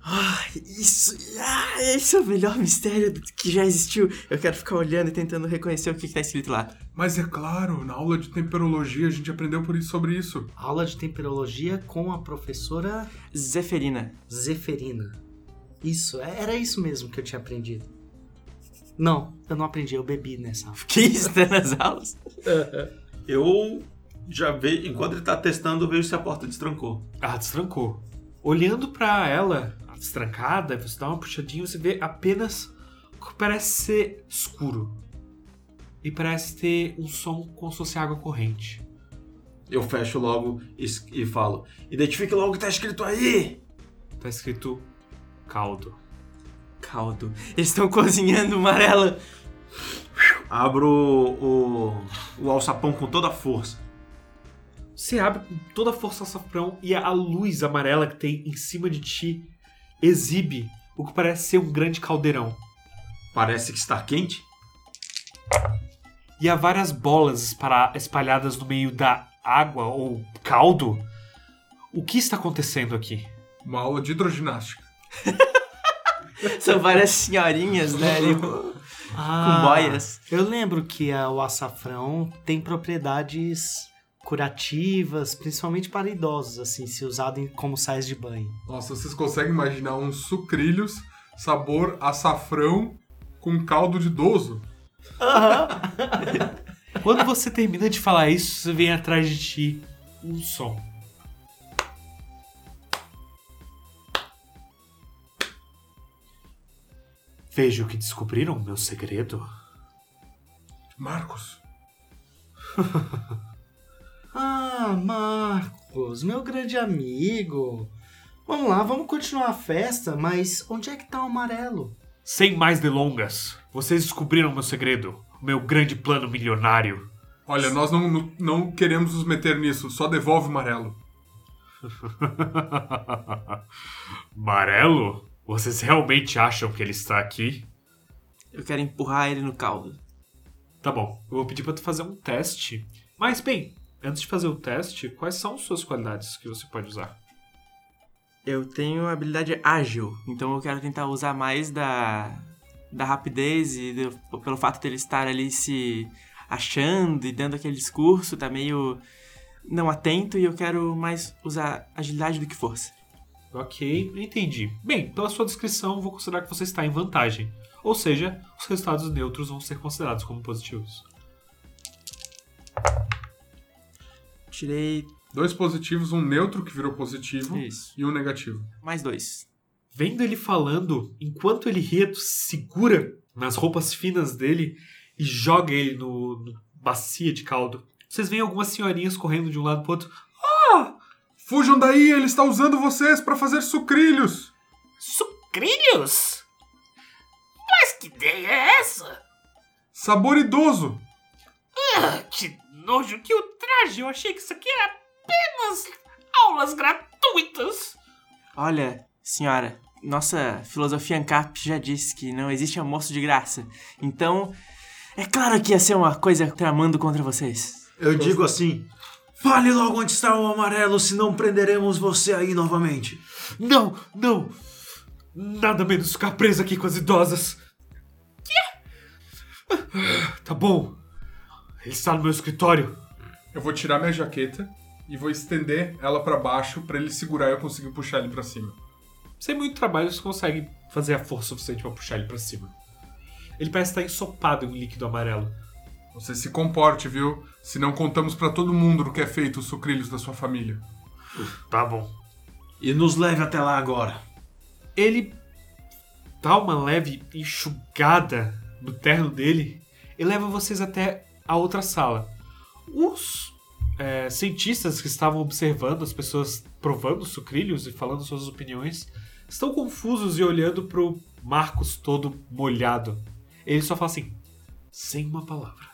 Ah, isso, ah, esse é o melhor mistério que já existiu. Eu quero ficar olhando e tentando reconhecer o que, que tá escrito lá. Mas é claro, na aula de temperologia a gente aprendeu por isso, sobre isso. Aula de temperologia com a professora Zeferina. Zeferina. Isso, é- era isso mesmo que eu tinha aprendido. Não, eu não aprendi, eu bebi nessa aula. Que isso tá nas aulas? Eu já vejo, enquanto ele tá testando, eu vejo se a porta destrancou. Ah, destrancou. Olhando pra ela, destrancada, você dá uma puxadinha, você vê apenas o que parece ser escuro. E parece ter um som como se fosse água corrente. Eu fecho logo e, e falo: Identifique logo o que tá escrito aí! Tá escrito caldo. Caldo. Eles estão cozinhando amarela. Abro o, o alçapão com toda a força. Você abre com toda a força o açafrão e a luz amarela que tem em cima de ti exibe o que parece ser um grande caldeirão. Parece que está quente. E há várias bolas espalhadas no meio da água ou caldo. O que está acontecendo aqui? Uma aula de hidroginástica. São várias senhorinhas, né? ali com- com boias. Eu lembro que a- o açafrão tem propriedades curativas, principalmente para idosos, assim, se usado em- como sais de banho. Nossa, vocês conseguem imaginar uns sucrilhos sabor açafrão com caldo de idoso? Quando você termina de falar isso, vem atrás de ti um som. Vejo que descobriram o meu segredo. Marcos, Ah, Marcos, meu grande amigo. Vamos lá, vamos continuar a festa, mas onde é que tá o amarelo? Sem mais delongas, vocês descobriram o meu segredo, o meu grande plano milionário. olha, nós não, não, queremos nos meter nisso, só devolve o amarelo. Marelo? Vocês realmente acham que ele está aqui? Eu quero empurrar ele no caldo. Tá bom, eu vou pedir pra tu fazer um teste. Mas, bem, antes de fazer o teste, quais são suas qualidades que você pode usar? Eu tenho habilidade ágil, então eu quero tentar usar mais da, da rapidez e do- pelo fato dele estar ali se achando e dando aquele discurso, tá meio não atento e eu quero mais usar agilidade do que força. Ok, entendi. Bem, pela sua descrição, vou considerar que você está em vantagem. Ou seja, os resultados neutros vão ser considerados como positivos. Tirei Dois positivos, um neutro que virou positivo isso, e um negativo. mais dois. Vendo ele falando, enquanto ele ria, tu segura nas roupas finas dele e joga ele no, no bacia de caldo. Vocês veem algumas senhorinhas correndo de um lado pro outro. Fujam daí, ele está usando vocês para fazer sucrilhos. Sucrilhos? Mas que ideia é essa? Sabor idoso. Ah, que nojo, que ultraje! Eu achei que isso aqui era apenas aulas gratuitas. Olha, senhora, nossa filosofia ANCAP já disse que não existe almoço de graça. Então, é claro que ia ser uma coisa tramando contra vocês. Eu digo assim: fale logo onde está o amarelo, senão prenderemos você aí novamente. Não, não! Nada menos ficar preso aqui com as idosas. Quê? Tá bom. Ele está no meu escritório. Eu vou tirar minha jaqueta e vou estender ela para baixo para ele segurar e eu conseguir puxar ele para cima. Sem muito trabalho, você consegue fazer a força suficiente pra puxar ele pra cima. Ele parece estar ensopado em um líquido amarelo. Você se comporte, viu? Senão contamos para todo mundo do que é feito os sucrilhos da sua família. Tá bom. E nos leve até lá agora. Ele dá uma leve enxugada no terno dele e leva vocês até a outra sala. Os é, cientistas que estavam observando as pessoas provando sucrilhos e falando suas opiniões estão confusos e olhando pro Marcos todo molhado. Ele só fala assim, sem uma palavra.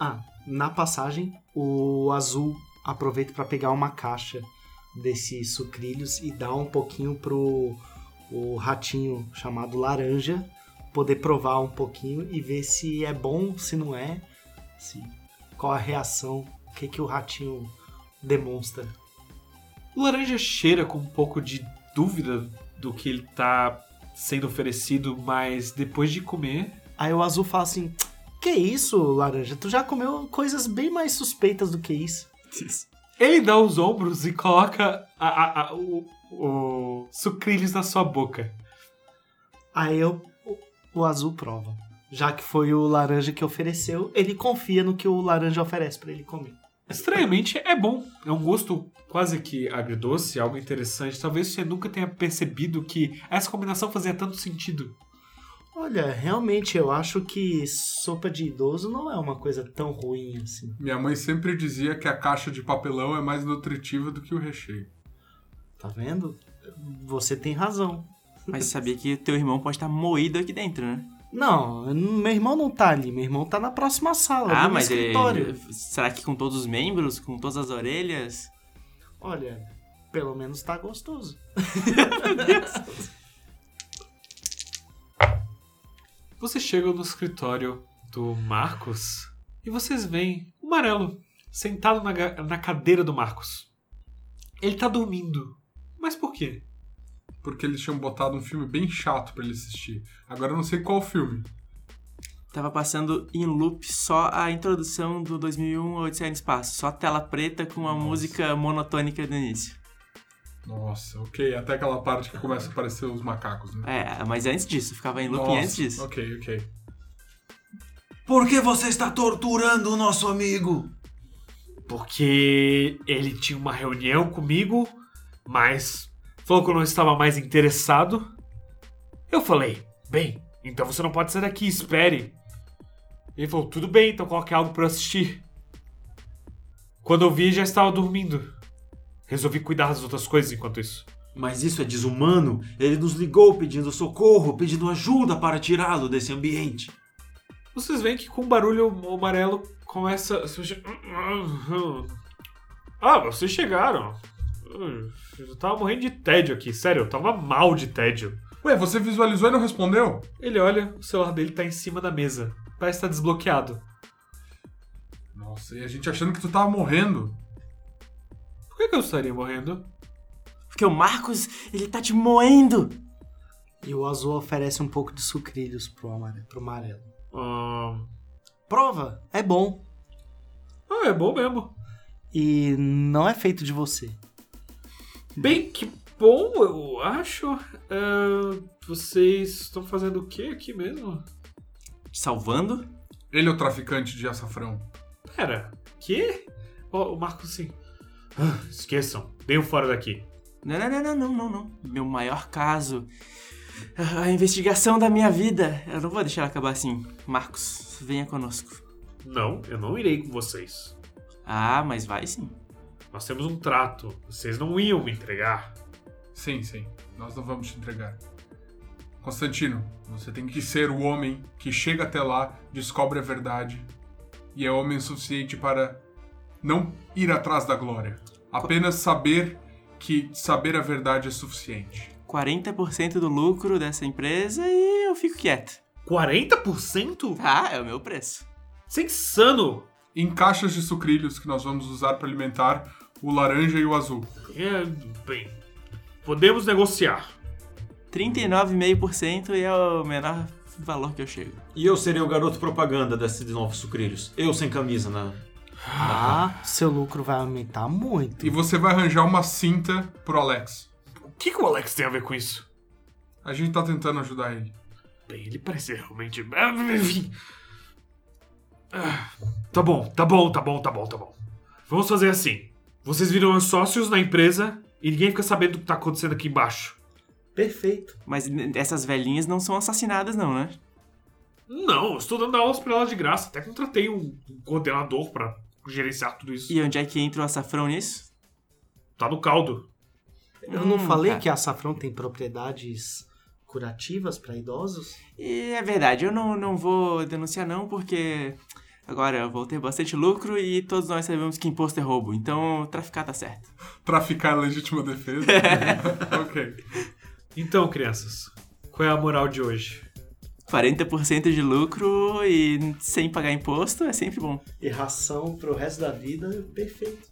Ah, na passagem, o azul aproveita para pegar uma caixa desses sucrilhos e dá um pouquinho pro o ratinho chamado laranja poder provar um pouquinho e ver se é bom, se não é, se qual a reação, o que que o ratinho demonstra. O laranja cheira com um pouco de dúvida do que ele tá sendo oferecido, mas depois de comer, Aí o azul fala assim: "Que isso, laranja? Tu já comeu coisas bem mais suspeitas do que isso?" ele dá os ombros e coloca a- a- a- o, o sucrilhos na sua boca. Aí eu, o, o azul prova. Já que foi o laranja que ofereceu, ele confia no que o laranja oferece pra ele comer. Estranhamente, é bom. É um gosto quase que agridoce, algo interessante. Talvez você nunca tenha percebido que essa combinação fazia tanto sentido. Olha, realmente eu acho que sopa de idoso não é uma coisa tão ruim assim. Minha mãe sempre dizia que a caixa de papelão é mais nutritiva do que o recheio. Tá vendo? Você tem razão. Mas sabia que teu irmão pode estar moído aqui dentro, né? Não, meu irmão não tá ali, meu irmão tá na próxima sala, ah, no mas ele, escritório. será que com todos os membros, com todas as orelhas? Olha, pelo menos tá gostoso. Você chega no escritório do Marcos e vocês veem o Amarelo sentado na, na cadeira do Marcos. Ele tá dormindo. Mas por quê? Porque eles tinham botado um filme bem chato pra ele assistir. Agora eu não sei qual filme. Tava passando em loop só a introdução do 2001 Odisseia no Espaço. Só tela preta com a música monotônica do início. Nossa, ok. Até aquela parte que começa a aparecer os macacos, né? É, mas antes disso, ficava em loop Nossa, antes disso. Ok, ok. Por que você está torturando o nosso amigo? Porque ele tinha uma reunião comigo, mas falou que eu não estava mais interessado. Eu falei, bem, então você não pode sair daqui, espere. Ele falou, tudo bem, então coloque algo para eu assistir. Quando eu vi, já estava dormindo. Resolvi cuidar das outras coisas enquanto isso. Mas isso é desumano. Ele nos ligou pedindo socorro, pedindo ajuda para tirá-lo desse ambiente. Vocês veem que com o barulho o amarelo começa. Ah, vocês chegaram. Eu tava morrendo de tédio aqui, sério, eu tava mal de tédio. Ué, você visualizou e não respondeu? Ele olha, o celular dele tá em cima da mesa. Parece estar desbloqueado. Nossa, e a gente achando que tu tava morrendo. Por que, que eu estaria morrendo? Porque o Marcos, ele tá te moendo. E o azul oferece um pouco de sucrilhos pro amarelo. Pro amarelo. Ahn, Prova, é bom. Ah, é bom mesmo. E não é feito de você. Bem, que bom, eu acho. Ah, vocês estão fazendo o que aqui mesmo? Salvando? Ele é o traficante de açafrão. Pera, que? Ó, o Marcos assim. "Ah, esqueçam, venham fora daqui. Não, não, não, não, não, não, não. Meu maior caso. A investigação da minha vida. Eu não vou deixar ela acabar assim. Marcos, venha conosco. Não, eu não irei com vocês. Ah, mas vai sim. Nós temos um trato. Vocês não iam me entregar. Sim, sim. Nós não vamos te entregar. Constantino, você tem que ser o homem que chega até lá, descobre a verdade e é homem o suficiente para não ir atrás da glória. Apenas saber que saber a verdade é suficiente. 40% do lucro dessa empresa e eu fico quieto. 40%? Ah, é o meu preço. Isso é insano! Em caixas de sucrilhos que nós vamos usar para alimentar o laranja e o azul. É, bem, podemos negociar. 39,5% e é o menor valor que eu chego. E eu serei o garoto propaganda desses novos sucrilhos. Eu sem camisa, né? Ah, seu lucro vai aumentar muito. E você vai arranjar uma cinta pro Alex. O que, que o Alex tem a ver com isso? A gente tá tentando ajudar ele. Bem, ele parece realmente. Enfim. Ah, Tá bom, tá bom, tá bom, tá bom, tá bom. Vamos fazer assim. Vocês viram os sócios na empresa e ninguém fica sabendo o que tá acontecendo aqui embaixo. Perfeito. Mas n- essas velhinhas não são assassinadas, não, né? Não, eu estou dando aulas pra elas de graça. Até contratei um um coordenador pra gerenciar tudo isso. E onde é que entra o açafrão nisso? Tá no caldo. Eu não Hum, falei cara. que açafrão tem propriedades curativas para idosos? E é verdade, eu não, não vou denunciar não, porque agora eu vou ter bastante lucro e todos nós sabemos que imposto é roubo, então traficar tá certo. Traficar legítima defesa? ok. Então, crianças, qual é a moral de hoje? 40% de lucro e sem pagar imposto é sempre bom. E ração pro resto da vida, perfeito.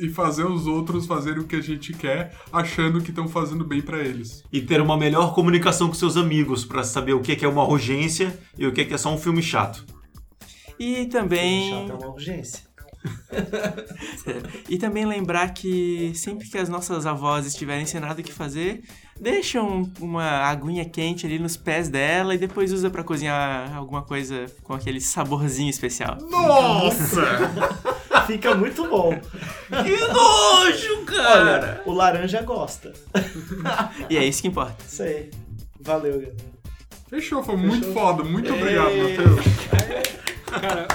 E- e fazer os outros fazerem o que a gente quer, achando que estão fazendo bem pra eles. E ter uma melhor comunicação com seus amigos pra saber o que é que é uma urgência e o que é que é só um filme chato. E também Chato é uma urgência. e também lembrar que sempre que as nossas avós estiverem sem nada o que fazer, deixam uma aguinha quente ali nos pés dela e depois usa pra cozinhar alguma coisa com aquele saborzinho especial. Nossa! Fica muito bom. Que nojo, cara! Olha, o laranja gosta. e é isso que importa. Isso aí. Valeu, galera. Fechou, foi Fechou. muito foda. Muito Ei. obrigado, Matheus. Cara,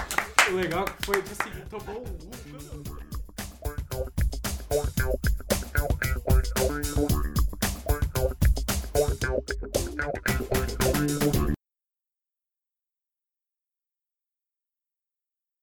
o legal foi que assim, tomou o Thank you.